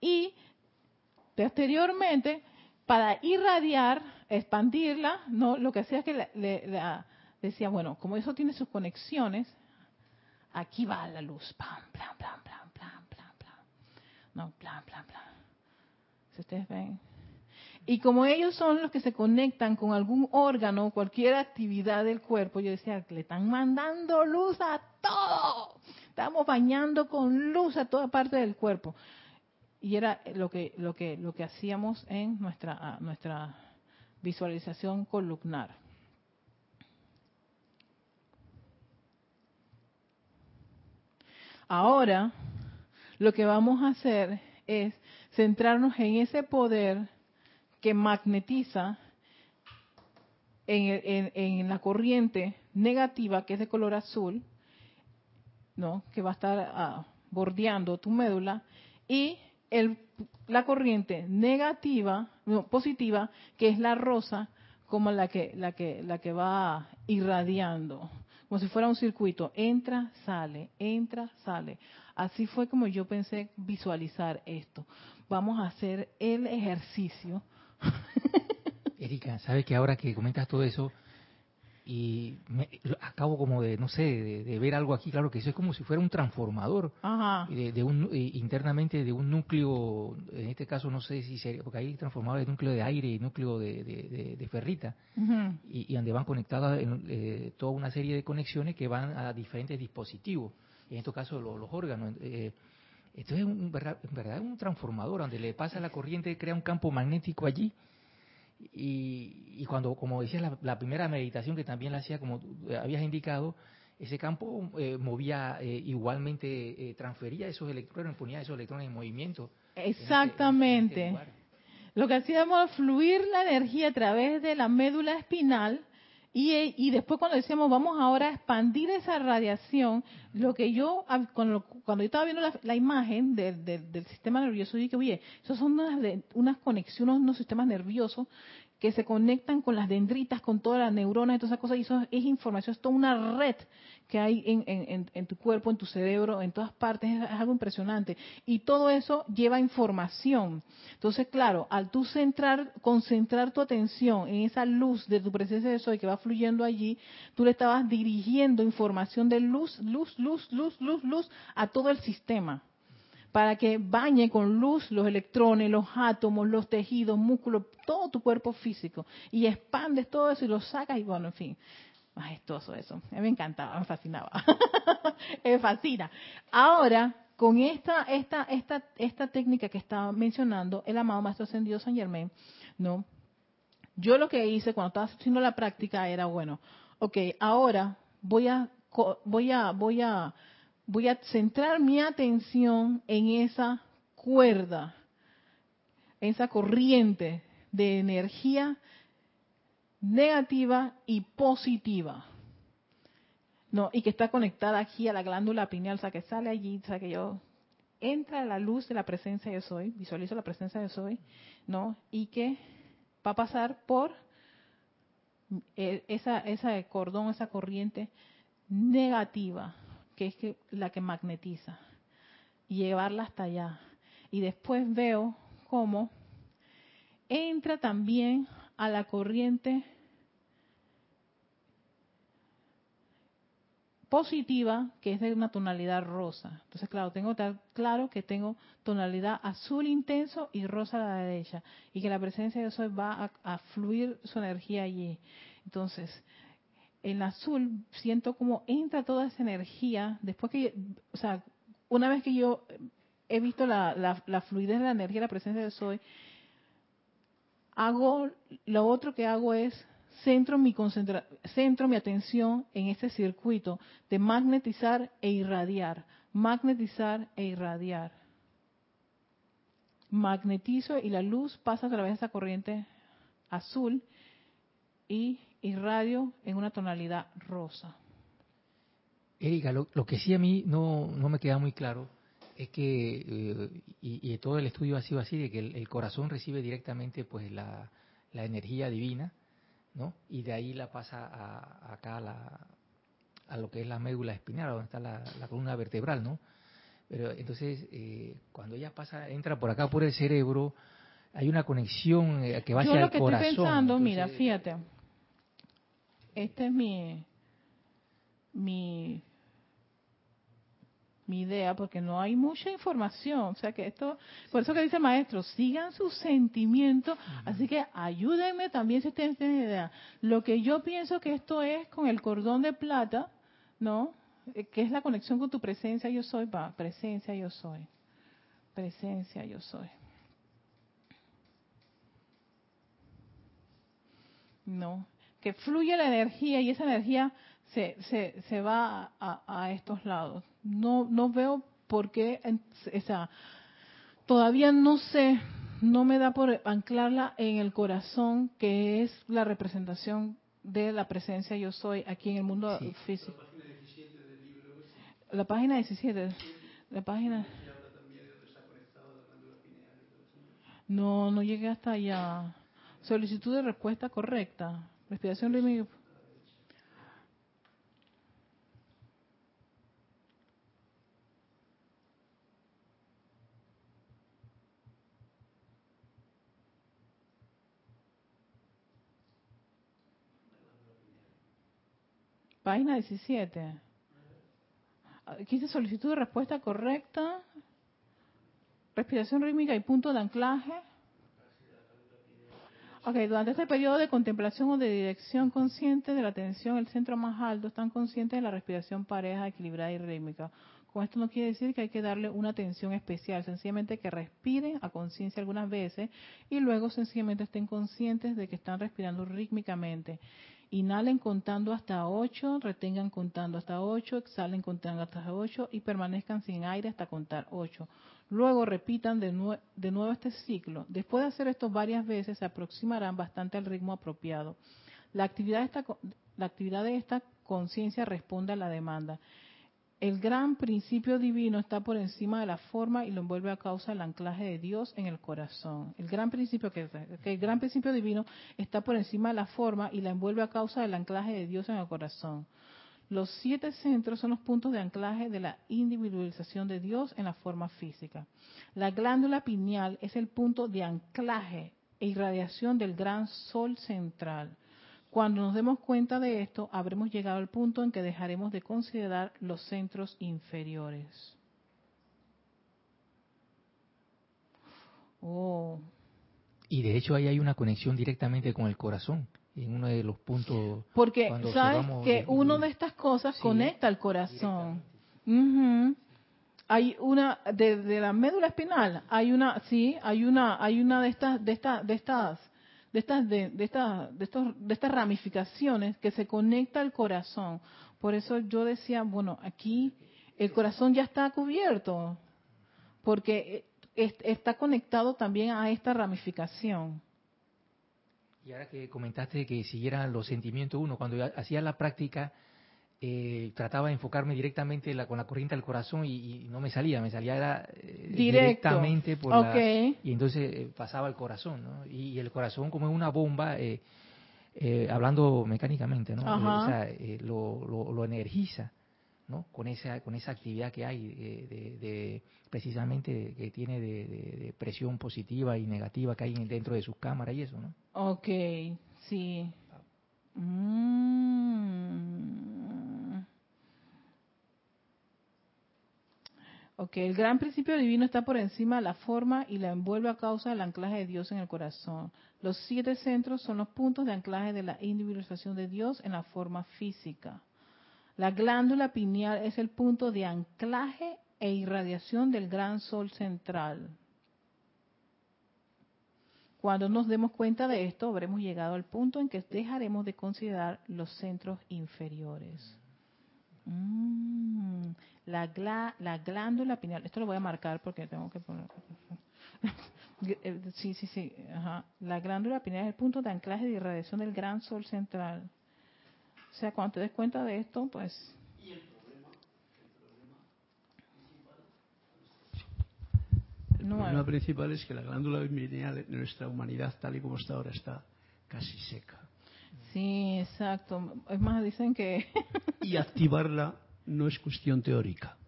Y posteriormente, para irradiar, expandirla, no, lo que hacía es que la decía, bueno, como eso tiene sus conexiones, aquí va la luz, pam, plan, plan, plan, plan, plan, plan. No, plan, plan, plan. Si ustedes ven. Y como ellos son los que se conectan con algún órgano, cualquier actividad del cuerpo, yo decía, le están mandando luz a todo. Estamos bañando con luz a toda parte del cuerpo. Y era lo que lo que lo que hacíamos en nuestra nuestra visualización columnar. Ahora, lo que vamos a hacer es centrarnos en ese poder que magnetiza en, la corriente negativa, que es de color azul, que va a estar ah, bordeando tu médula, y la corriente negativa, no, positiva, que es la rosa, como la que, la que, la que va irradiando como si fuera un circuito, entra, sale, entra, sale. Así fue como yo pensé visualizar esto. Vamos a hacer el ejercicio. Erika, ¿sabes que ahora que comentas todo eso, y acabo como de, no sé, de, ver algo aquí, claro que eso es como si fuera un transformador, De, un, internamente de un núcleo, en este caso no sé si sería, porque hay transformadores de núcleo de aire y núcleo de, ferrita, y, donde van conectadas eh, toda una serie de conexiones que van a diferentes dispositivos, en este caso los, órganos. Eh, esto es un, en verdad un transformador, donde le pasa la corriente, crea un campo magnético allí, y, cuando, como decías, la, primera meditación que también la hacía, como habías indicado, ese campo eh, movía eh, igualmente, eh, transfería esos electrones, ponía esos electrones en movimiento. Exactamente. Lo que hacíamos fluir la energía a través de la médula espinal y, y, después cuando decíamos vamos ahora a expandir esa radiación, lo que yo, cuando, cuando yo estaba viendo la, imagen del sistema nervioso, dije, oye, esos son unas, unas conexiones, unos sistemas nerviosos que se conectan con las dendritas, con todas las neuronas y todas esas cosas, y eso es información, es toda una red que hay en, tu cuerpo, en tu cerebro, en todas partes, es, algo impresionante. Y todo eso lleva información. Entonces, claro, al tú centrar, concentrar tu atención en esa luz de tu presencia de soy que va fluyendo allí, tú le estabas dirigiendo información de luz, luz, luz, luz, luz, luz a todo el sistema para que bañe con luz los electrones, los átomos, los tejidos, músculos, todo tu cuerpo físico. Y expandes todo eso y lo sacas y bueno, en fin. Majestuoso eso. Me encantaba, me fascinaba. me fascina. Ahora, con esta, esta, esta, esta técnica que estaba mencionando el amado Maestro Ascendido San Germain, ¿no? Yo lo que hice cuando estaba haciendo la práctica era, bueno, ok, ahora voy a, voy a, voy a voy a centrar mi atención en esa cuerda, en esa corriente de energía negativa y positiva. No, y que está conectada aquí a la glándula pineal, o sea, que sale allí, o sea, que yo entra la luz de la presencia de soy, visualizo la presencia de soy, ¿no? Y que va a pasar por eh, esa, esa cordón, esa corriente negativa, que es que, la que magnetiza, y llevarla hasta allá. Y después veo cómo entra también a la corriente positiva, que es de una tonalidad rosa. Entonces, claro, tengo claro que tengo tonalidad azul intenso y rosa a la derecha, y que la presencia de sol va a, a fluir su energía allí. Entonces, en azul siento como entra toda esa energía, después que, o sea, una vez que yo he visto la, la, fluidez de la energía, la presencia del soy, hago, lo otro que hago es centro mi concentra, centro mi atención en ese circuito de magnetizar e irradiar, magnetizar e irradiar. Magnetizo y la luz pasa a través de esa corriente azul y y radio en una tonalidad rosa. Erika, lo, que sí a mí no, no, me queda muy claro es que, eh, y, todo el estudio ha sido así, de que el, corazón recibe directamente pues la, energía divina, ¿no? Y de ahí la pasa a, acá a, la, a lo que es la médula espinal, donde está la, columna vertebral, ¿no? Pero entonces, eh, cuando ella pasa, entra por acá por el cerebro, hay una conexión eh, que va hacia Yo lo que Estoy pensando, mira, fíjate, esta es mi, mi, mi idea, porque no hay mucha información. O sea que esto, por eso que dice el maestro, sigan sus sentimientos. Así que ayúdenme también si ustedes tienen idea. Lo que yo pienso que esto es con el cordón de plata, ¿no? Eh, que es la conexión con tu presencia yo soy, va, presencia yo soy. Presencia yo soy. No, que fluye la energía y esa energía se, se, se va a, estos lados. No, no veo por qué, o sea, todavía no sé, no me da por anclarla en el corazón, que es la representación de la presencia yo soy aquí en el mundo físico. La página 17. La página. No, no llegué hasta allá. Solicitud de respuesta correcta. Respiración rítmica. Página 17. Aquí solicitud de respuesta correcta, respiración rítmica y punto de anclaje. Ok, durante este periodo de contemplación o de dirección consciente de la atención, el centro más alto, están conscientes de la respiración pareja, equilibrada y rítmica. Con esto no quiere decir que hay que darle una atención especial, sencillamente que respiren a conciencia algunas veces y luego sencillamente estén conscientes de que están respirando rítmicamente. Inhalen contando hasta 8, retengan contando hasta 8, exhalen contando hasta 8 y permanezcan sin aire hasta contar 8. Luego repitan de, nuevo este ciclo. Después de hacer esto varias veces, se aproximarán bastante al ritmo apropiado. La actividad de esta, la actividad de esta conciencia responde a la demanda. el gran principio divino está por encima de la forma y lo envuelve a causa del anclaje de Dios en el corazón. El gran principio que, que el gran principio divino está por encima de la forma y la envuelve a causa del anclaje de Dios en el corazón. Los siete centros son los puntos de anclaje de la individualización de Dios en la forma física. La glándula pineal es el punto de anclaje e irradiación del gran sol central. Cuando nos demos cuenta de esto, habremos llegado al punto en que dejaremos de considerar los centros inferiores. Oh. Y de hecho ahí hay una conexión directamente con el corazón en uno de los puntos. Porque sabes que uno de estas cosas conecta al corazón. Hay una de, la médula espinal, hay una, sí, hay una, hay una de estas, de estas, de estas, de estas, de, de estas, de estos, de estas ramificaciones que se conecta al corazón. Por eso yo decía, bueno, aquí el corazón ya está cubierto, porque está conectado también a esta ramificación. Y ahora que comentaste que siguieran los sentimientos uno, cuando hacía la práctica, eh, trataba de enfocarme directamente con la corriente al corazón y, no me salía, me salía era, eh, directamente por la, y entonces eh, pasaba al corazón, ¿no? Y, el corazón como es una bomba, hablando mecánicamente, ¿no? O sea, lo, lo energiza con esa con esa actividad que hay de, precisamente que tiene de, presión positiva y negativa que hay dentro de sus cámaras y eso no Ok, sí mm. Ok, el gran principio divino está por encima de la forma y la envuelve a causa del anclaje de Dios en el corazón. Los siete centros son los puntos de anclaje de la individualización de Dios en la forma física. La glándula pineal es el punto de anclaje e irradiación del gran sol central. Cuando nos demos cuenta de esto, habremos llegado al punto en que dejaremos de considerar los centros inferiores. Mm, la, la glándula pineal, esto lo voy a marcar porque tengo que poner. sí, sí, sí. La glándula pineal es el punto de anclaje de irradiación del gran sol central. O sea, cuando te des cuenta de esto, pues... ¿Y el problema? El problema principal es que la glándula pineal de nuestra humanidad, tal y como está ahora, está casi seca. Sí, exacto. Es más, dicen que... y activarla no es cuestión teórica.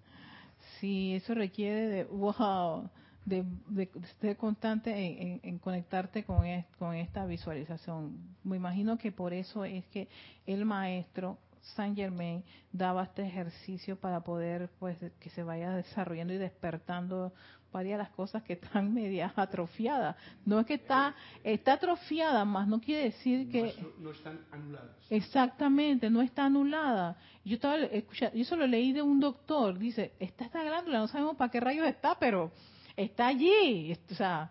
Sí, eso requiere de... ¡Wow! De, de, ser constante en, conectarte con, con esta visualización. Me imagino que por eso es que el maestro Saint Germain daba este ejercicio para poder pues que se vaya desarrollando y despertando varias de las cosas que están medias atrofiadas. No es que está está atrofiada, más no quiere decir que no, están anuladas. Exactamente, no está anulada. Yo estaba escuchando, yo eso lo leí de un doctor, dice, está esta glándula, no sabemos para qué rayos está, pero está allí, o sea,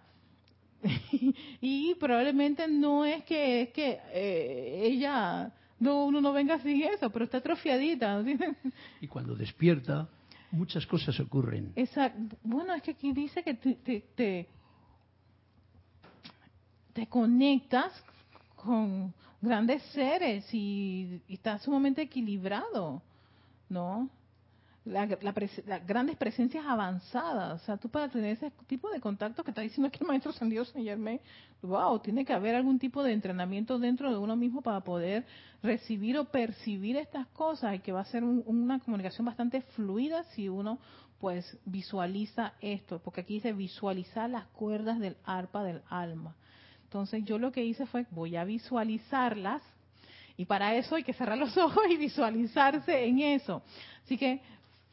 y probablemente no es que es que eh, ella no uno no venga sin eso, pero está atrofiadita. Y cuando despierta, muchas cosas ocurren. Exacto. Bueno, es que aquí dice que te, te, te, conectas con grandes seres y, y estás sumamente equilibrado, ¿no? La, las grandes presencias avanzadas. O sea, tú para tener ese tipo de contacto que está diciendo aquí el maestro San Dios San wow, tiene que haber algún tipo de entrenamiento dentro de uno mismo para poder recibir o percibir estas cosas y que va a ser una comunicación bastante fluida si uno pues visualiza esto, porque aquí dice visualizar las cuerdas del arpa del alma. Entonces yo lo que hice fue voy a visualizarlas y para eso hay que cerrar los ojos y visualizarse en eso. Así que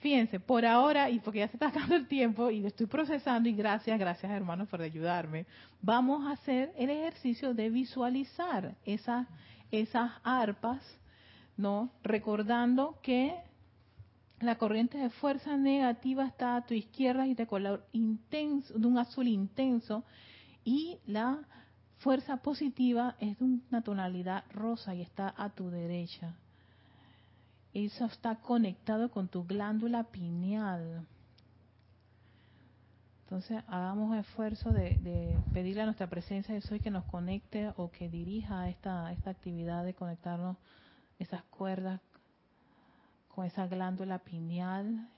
Fíjense, por ahora, y porque ya se está acabando el tiempo y lo estoy procesando, y gracias, gracias hermanos por ayudarme, vamos a hacer el ejercicio de visualizar esas, esas arpas, ¿no? Recordando que la corriente de fuerza negativa está a tu izquierda y de color intenso, de un azul intenso, y la fuerza positiva es de una tonalidad rosa y está a tu derecha eso está conectado con tu glándula pineal. Entonces, hagamos esfuerzo de, pedirle a nuestra presencia de soy que nos conecte o que dirija esta, esta actividad de conectarnos esas cuerdas con esa glándula pineal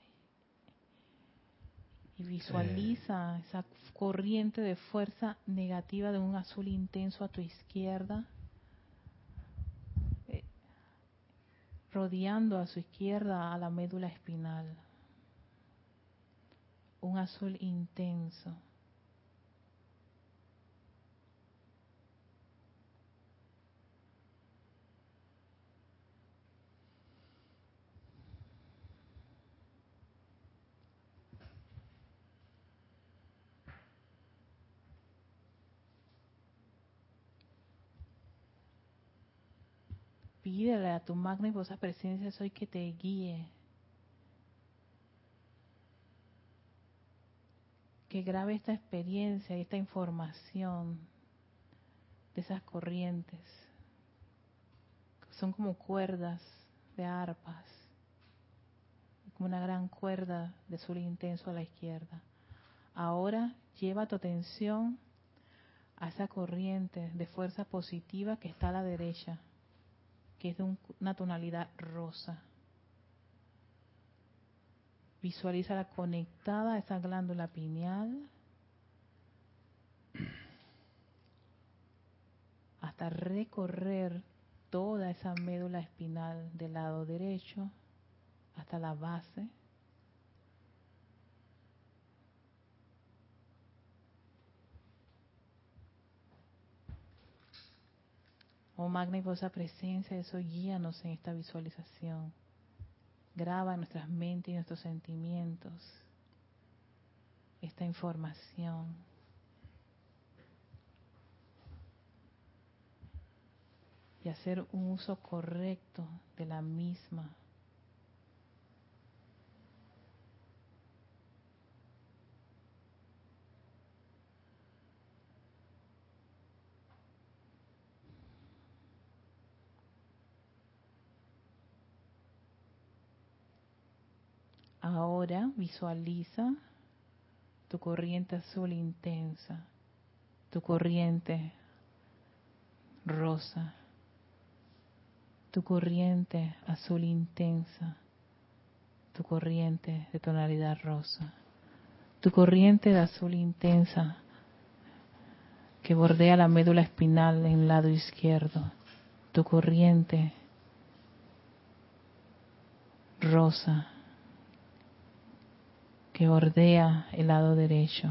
y visualiza esa corriente de fuerza negativa de un azul intenso a tu izquierda, rodeando a su izquierda a la médula espinal. Un azul intenso. Pídele a tu magna y poderosa presencia soy que te guíe. Que grabe esta experiencia y esta información de esas corrientes. Son como cuerdas de arpas, como una gran cuerda de sur intenso a la izquierda. Ahora lleva tu atención a esa corriente de fuerza positiva que está a la derecha que es de una tonalidad rosa. Visualízala conectada a esa glándula pineal hasta recorrer toda esa médula espinal del lado derecho hasta la base Oh magna y poderosa presencia, eso guíanos en esta visualización. Graba en nuestras mentes y nuestros sentimientos esta información. Y hacer un uso correcto de la misma. Ahora visualiza tu corriente azul intensa, tu corriente rosa, tu corriente azul intensa, tu corriente de tonalidad rosa, tu corriente de azul intensa que bordea la médula espinal en el lado izquierdo, tu corriente rosa que bordea el lado derecho.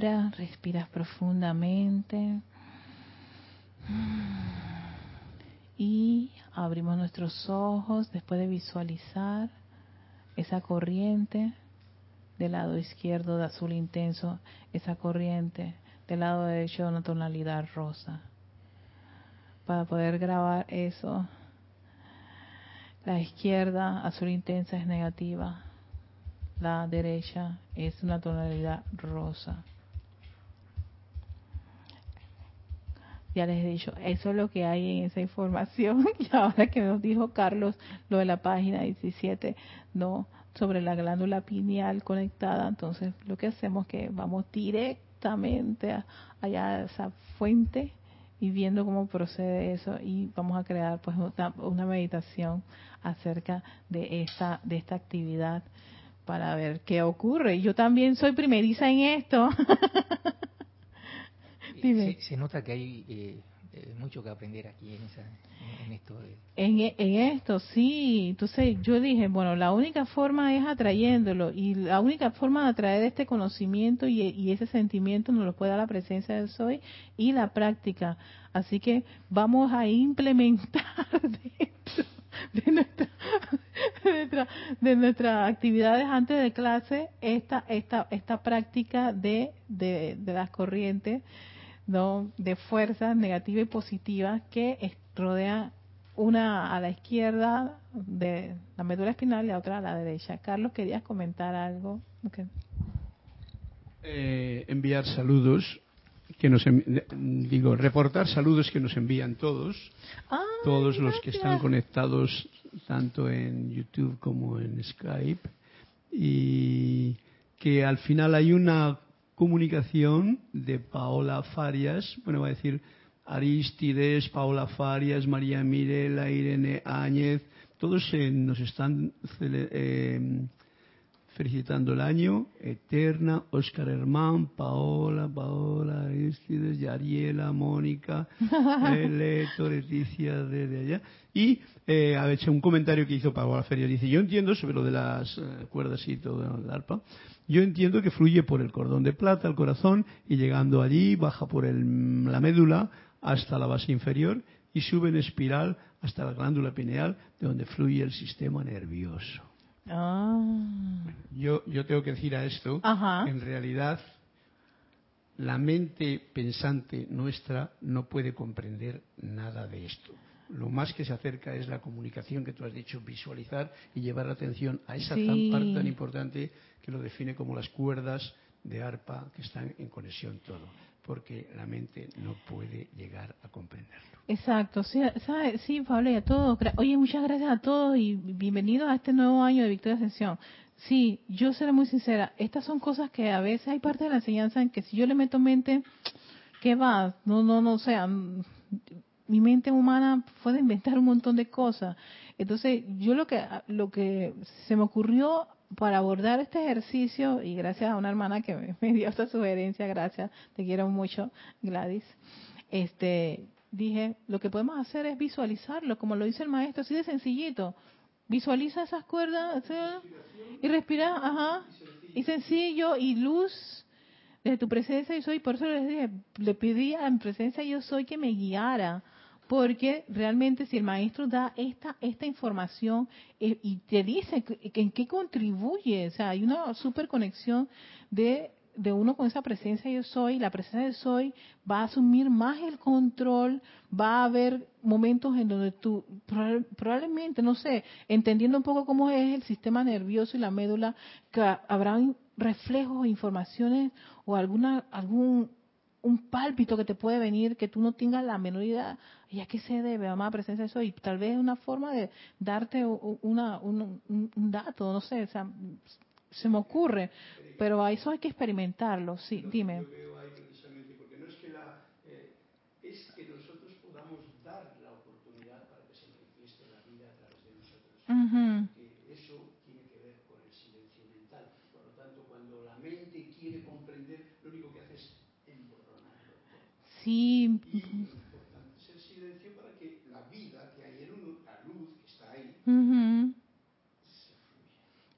Ahora respiras profundamente y abrimos nuestros ojos después de visualizar esa corriente del lado izquierdo de azul intenso, esa corriente del lado derecho de una tonalidad rosa. Para poder grabar eso, la izquierda azul intensa es negativa, la derecha es una tonalidad rosa. Ya les he dicho, eso es lo que hay en esa información. Y ahora que nos dijo Carlos lo de la página 17, no sobre la glándula pineal conectada, entonces lo que hacemos es que vamos directamente allá a esa fuente y viendo cómo procede eso y vamos a crear pues una, meditación acerca de esta de esta actividad para ver qué ocurre. Yo también soy primeriza en esto. Se, nota que hay eh, eh, mucho que aprender aquí en, esto. En, esto, sí. Entonces yo dije, bueno, la única forma es atrayéndolo y la única forma de atraer este conocimiento y, y ese sentimiento nos lo puede dar la presencia del soy y la práctica. Así que vamos a implementar dentro de nuestra de, nuestras actividades antes de clase esta esta esta práctica de, de, las corrientes ¿no? de fuerzas negativas y positivas que rodean una a la izquierda de la médula espinal y la otra a la derecha. Carlos, ¿querías comentar algo? Eh, enviar saludos que nos digo reportar saludos que nos envían todos ah, todos los que están conectados tanto en YouTube como en Skype y que al final hay una comunicación de Paola Farias bueno va a decir Aristides, Paola Farias, María Mirela, Irene Áñez, todos nos están eh, felicitando el año, Eterna, Oscar Hermán, Paola, Paola, Aristides, Yariela, Mónica, Leto, Leticia, de, allá. Y eh, ha hecho un comentario que hizo Paola Farias, dice, yo entiendo sobre lo de las eh, cuerdas y todo el arpa, yo entiendo que fluye por el cordón de plata, el corazón, y llegando allí baja por la médula, hasta la base inferior y sube en espiral hasta la glándula pineal, de donde fluye el sistema nervioso. Ah. Yo, yo tengo que decir a esto, en realidad la mente pensante nuestra no puede comprender nada de esto. Lo más que se acerca es la comunicación que tú has dicho, visualizar y llevar la atención a esa parte tan importante que lo define como las cuerdas de arpa que están en conexión todo porque la mente no puede llegar a comprenderlo. Exacto, sí, sí Pablo, y a todos. Oye, muchas gracias a todos y bienvenidos a este nuevo año de Victoria Ascensión. Sí, yo seré muy sincera, estas son cosas que a veces hay parte de la enseñanza en que si yo le meto mente, ¿qué va? No, no, no, o sea, mi mente humana puede inventar un montón de cosas. Entonces, yo lo que, lo que se me ocurrió para abordar este ejercicio, y gracias a una hermana que me, dio esta sugerencia, gracias, te quiero mucho, Gladys, este, dije, lo que podemos hacer es visualizarlo, como lo dice el maestro, así de sencillito. Visualiza esas cuerdas y respira, ajá, y sencillo, y luz de tu presencia yo soy, por eso les dije, le pedí a mi presencia yo soy que me guiara porque realmente si el maestro da esta esta información eh, y te dice en qué contribuye, o sea, hay una super conexión de, de uno con esa presencia yo soy, la presencia de soy va a asumir más el control, va a haber momentos en donde tú probablemente, no sé, entendiendo un poco cómo es el sistema nervioso y la médula, que habrá reflejos, informaciones o alguna algún un pálpito que te puede venir que tú no tengas la menor idea y a qué se debe, amada presencia de eso, y tal vez es una forma de darte una, un, un, dato, no sé, o sea, se me ocurre, pero a eso hay que experimentarlo, sí, dime. Yo veo ahí precisamente, porque no es que la, eh, es que nosotros podamos dar la oportunidad para que se manifieste la vida a través de nosotros. Uh tiene que ver con el silencio mental. Por lo tanto, cuando la mente quiere comprender, lo único que hace es emborronarlo. Sí. Y,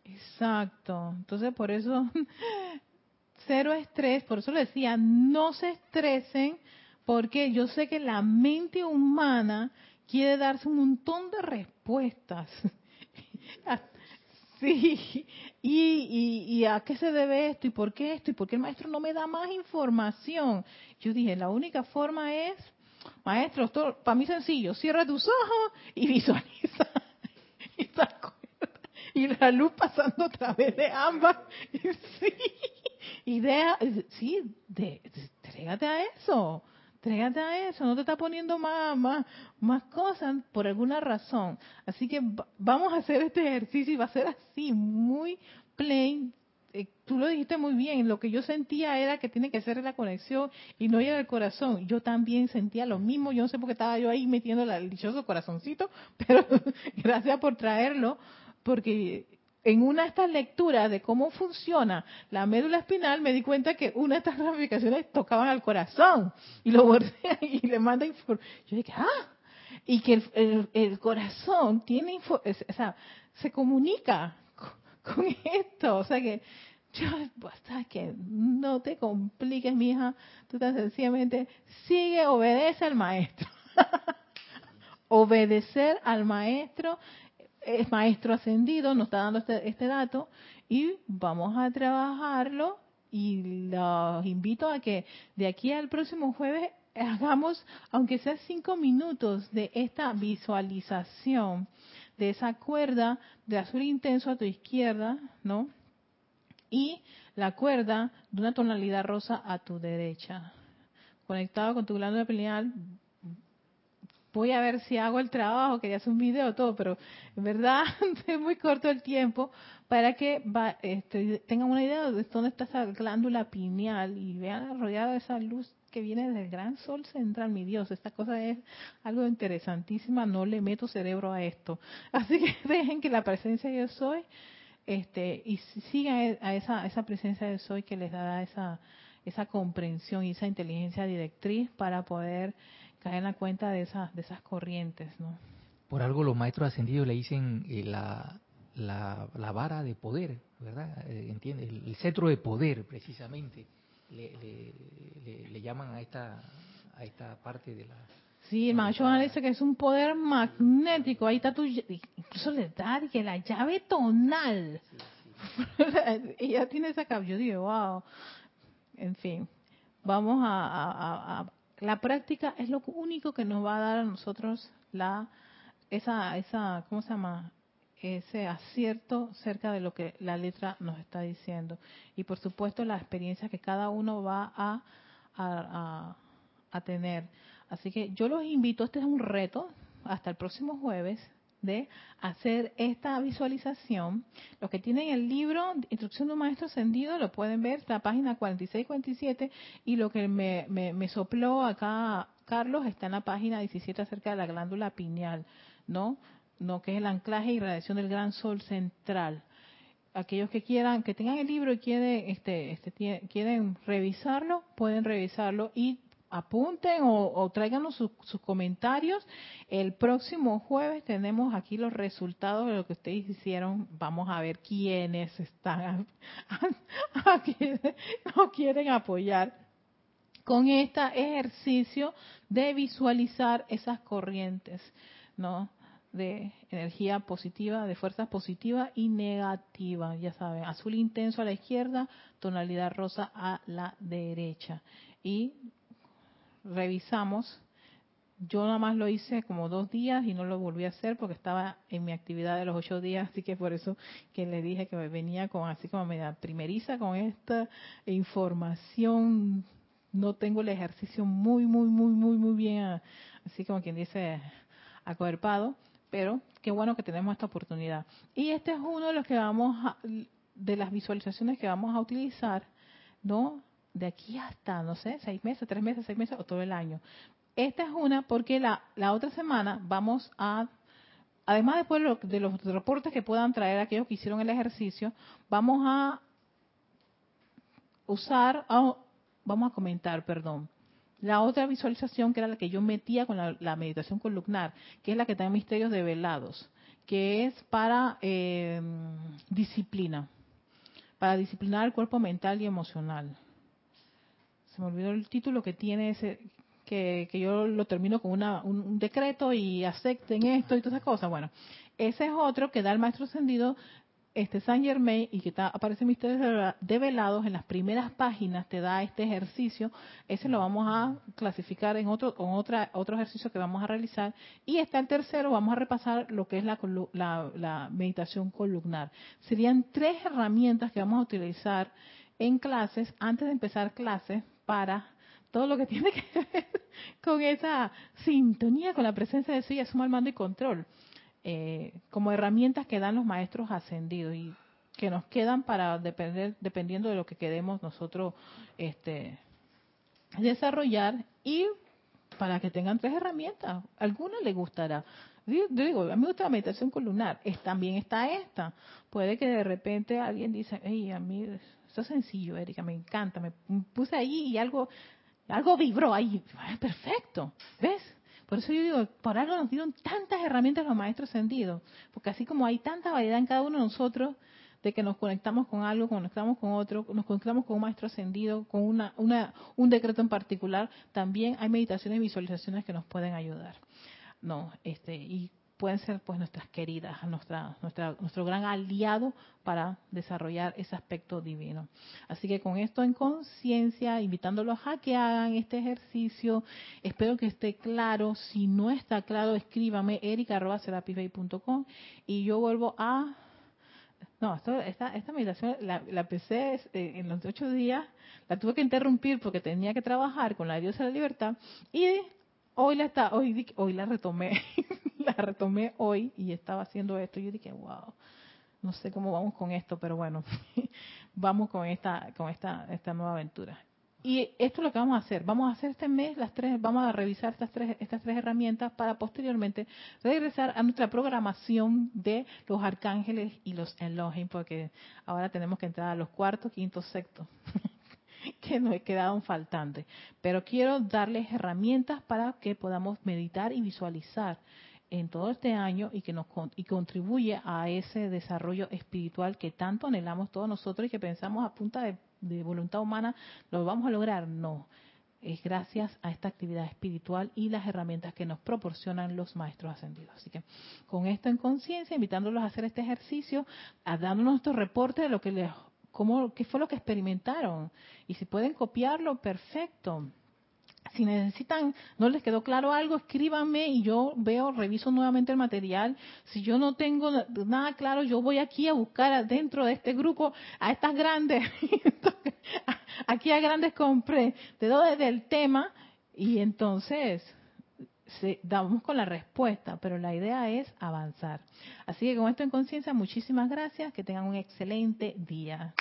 Exacto. Entonces, por eso, cero estrés, por eso le decía, no se estresen, porque yo sé que la mente humana quiere darse un montón de respuestas. sí, y, y, a qué se debe esto? ¿Y por qué esto? ¿Y por qué el maestro no me da más información? Yo dije, la única forma es, maestro, esto para mí sencillo, cierra tus ojos y visualiza. y la luz pasando a través de ambas. Sí, idea, sí, de, trégate a eso, trégate a eso, no te está poniendo más, más, más cosas por alguna razón. Así que vamos a hacer este ejercicio y va a ser así, muy plain. Eh, tú lo dijiste muy bien, lo que yo sentía era que tiene que ser la conexión y no era el corazón. Yo también sentía lo mismo, yo no sé por qué estaba yo ahí metiendo el dichoso corazoncito, pero gracias por traerlo porque en una de estas lecturas de cómo funciona la médula espinal me di cuenta que una de estas ramificaciones tocaban al corazón y lo bordé y le manda información. Yo dije, ah, y que el, corazón tiene info, o sea, se comunica con, esto, o sea que yo, basta que no te compliques, mija, tú tan sencillamente sigue, obedece al maestro. Obedecer al maestro es maestro ascendido, nos está dando este, este dato y vamos a trabajarlo y los invito a que de aquí al próximo jueves hagamos, aunque sea cinco minutos de esta visualización de esa cuerda de azul intenso a tu izquierda, ¿no? Y la cuerda de una tonalidad rosa a tu derecha. Conectado con tu glándula pineal, voy a ver si hago el trabajo, quería hacer un video, todo, pero en verdad es muy corto el tiempo para que este, tengan una idea de dónde está esa glándula pineal y vean rodeada de esa luz que viene del gran sol central, mi Dios, esta cosa es algo interesantísima, no le meto cerebro a esto. Así que dejen que la presencia de yo soy, este, y sigan a esa, esa presencia de soy que les dará esa, esa comprensión y esa inteligencia directriz para poder caer en la cuenta de esas, de esas corrientes, ¿no? Por algo los maestros ascendidos le dicen eh, la, la, la, vara de poder, ¿verdad? Eh, ¿Entiende? El, cetro de poder, precisamente, le, le, le, llaman a esta, a esta parte de la... Sí, el maestro dice que es un poder magnético, ahí está tu... Incluso le da que la llave tonal. Ella tiene esa yo digo, wow. En fin, vamos a, a la práctica es lo único que nos va a dar a nosotros la esa esa ¿cómo se llama? ese acierto cerca de lo que la letra nos está diciendo y por supuesto la experiencia que cada uno va a, a, a tener. Así que yo los invito, este es un reto, hasta el próximo jueves, de hacer esta visualización. Los que tienen el libro Instrucción de un Maestro Ascendido lo pueden ver, la página 46-47 y lo que me, me, sopló acá Carlos está en la página 17 acerca de la glándula pineal, ¿no? No, que es el anclaje y radiación del gran sol central. Aquellos que quieran, que tengan el libro y quieren, este, este, quieren revisarlo, pueden revisarlo y apunten o, o tráiganos sus, comentarios. El próximo jueves tenemos aquí los resultados de lo que ustedes hicieron. Vamos a ver quiénes están aquí, no quieren apoyar con este ejercicio de visualizar esas corrientes, ¿no? de energía positiva, de fuerza positiva y negativa, ya saben, azul intenso a la izquierda, tonalidad rosa a la derecha. Y revisamos. Yo nada más lo hice como dos días y no lo volví a hacer porque estaba en mi actividad de los ocho días, así que por eso que le dije que venía con así como media primeriza con esta información. No tengo el ejercicio muy, muy, muy, muy, muy bien, así como quien dice, acuerpado, pero qué bueno que tenemos esta oportunidad. Y este es uno de los que vamos a, de las visualizaciones que vamos a utilizar, ¿no? De aquí hasta, no sé, seis meses, tres meses, seis meses o todo el año. Esta es una porque la, la otra semana vamos a, además después de, los reportes que puedan traer aquellos que hicieron el ejercicio, vamos a usar, vamos a comentar, perdón, la otra visualización que era la que yo metía con la, meditación columnar, que es la que está en Misterios de Velados, que es para eh, disciplina, para disciplinar el cuerpo mental y emocional se me olvidó el título que tiene ese, que, yo lo termino con una, un, decreto y acepten esto y todas esas cosas. Bueno, ese es otro que da el maestro ascendido este Saint Germain y que está, aparece en Misterios Develados en las primeras páginas te da este ejercicio. Ese lo vamos a clasificar en otro con otra otro ejercicio que vamos a realizar. Y está el tercero vamos a repasar lo que es la, la, la meditación columnar. Serían tres herramientas que vamos a utilizar en clases. Antes de empezar clases para todo lo que tiene que ver con esa sintonía con la presencia de sí, su al mando y control, eh, como herramientas que dan los maestros ascendidos y que nos quedan para depender, dependiendo de lo que queremos nosotros este, desarrollar y para que tengan tres herramientas. Alguna le gustará. Digo, a mí me gusta la meditación columnar. Es, también está esta. Puede que de repente alguien dice, hey, a mí esto es sencillo, Erika, me encanta. Me puse ahí y algo, algo vibró ahí. Perfecto, ¿ves? Por eso yo digo, por algo nos dieron tantas herramientas los maestros ascendidos. Porque así como hay tanta variedad en cada uno de nosotros, de que nos conectamos con algo, conectamos con otro, nos conectamos con un maestro ascendido, con una, una, un decreto en particular, también hay meditaciones y visualizaciones que nos pueden ayudar. No, este, y pueden ser pues nuestras queridas, nuestra, nuestra, nuestro gran aliado para desarrollar ese aspecto divino. Así que con esto en conciencia, invitándolos a que hagan este ejercicio, espero que esté claro. Si no está claro, escríbame erica.com y yo vuelvo a no, esta, esta meditación la, la empecé eh, en los ocho días, la tuve que interrumpir porque tenía que trabajar con la diosa de la libertad y hoy la está, hoy, hoy la retomé, la retomé hoy y estaba haciendo esto. Y yo dije, wow, no sé cómo vamos con esto, pero bueno, vamos con esta, con esta, esta nueva aventura. Y esto es lo que vamos a hacer. Vamos a hacer este mes las tres, vamos a revisar estas tres, estas tres herramientas para posteriormente regresar a nuestra programación de los arcángeles y los Elohim, porque ahora tenemos que entrar a los cuartos, quintos, sextos. que nos quedaron faltantes. Pero quiero darles herramientas para que podamos meditar y visualizar en todo este año y que nos y contribuye a ese desarrollo espiritual que tanto anhelamos todos nosotros y que pensamos a punta de, voluntad humana lo vamos a lograr. No, es gracias a esta actividad espiritual y las herramientas que nos proporcionan los maestros ascendidos. Así que con esto en conciencia, invitándolos a hacer este ejercicio, a darnos nuestro reporte de lo que les cómo, qué fue lo que experimentaron. Y si pueden copiarlo, perfecto. Si necesitan, no les quedó claro algo, escríbanme y yo veo, reviso nuevamente el material. Si yo no tengo nada claro, yo voy aquí a buscar dentro de este grupo a estas grandes, aquí a grandes compré, doy del tema y entonces damos con la respuesta, pero la idea es avanzar. Así que con esto en conciencia, muchísimas gracias, que tengan un excelente día.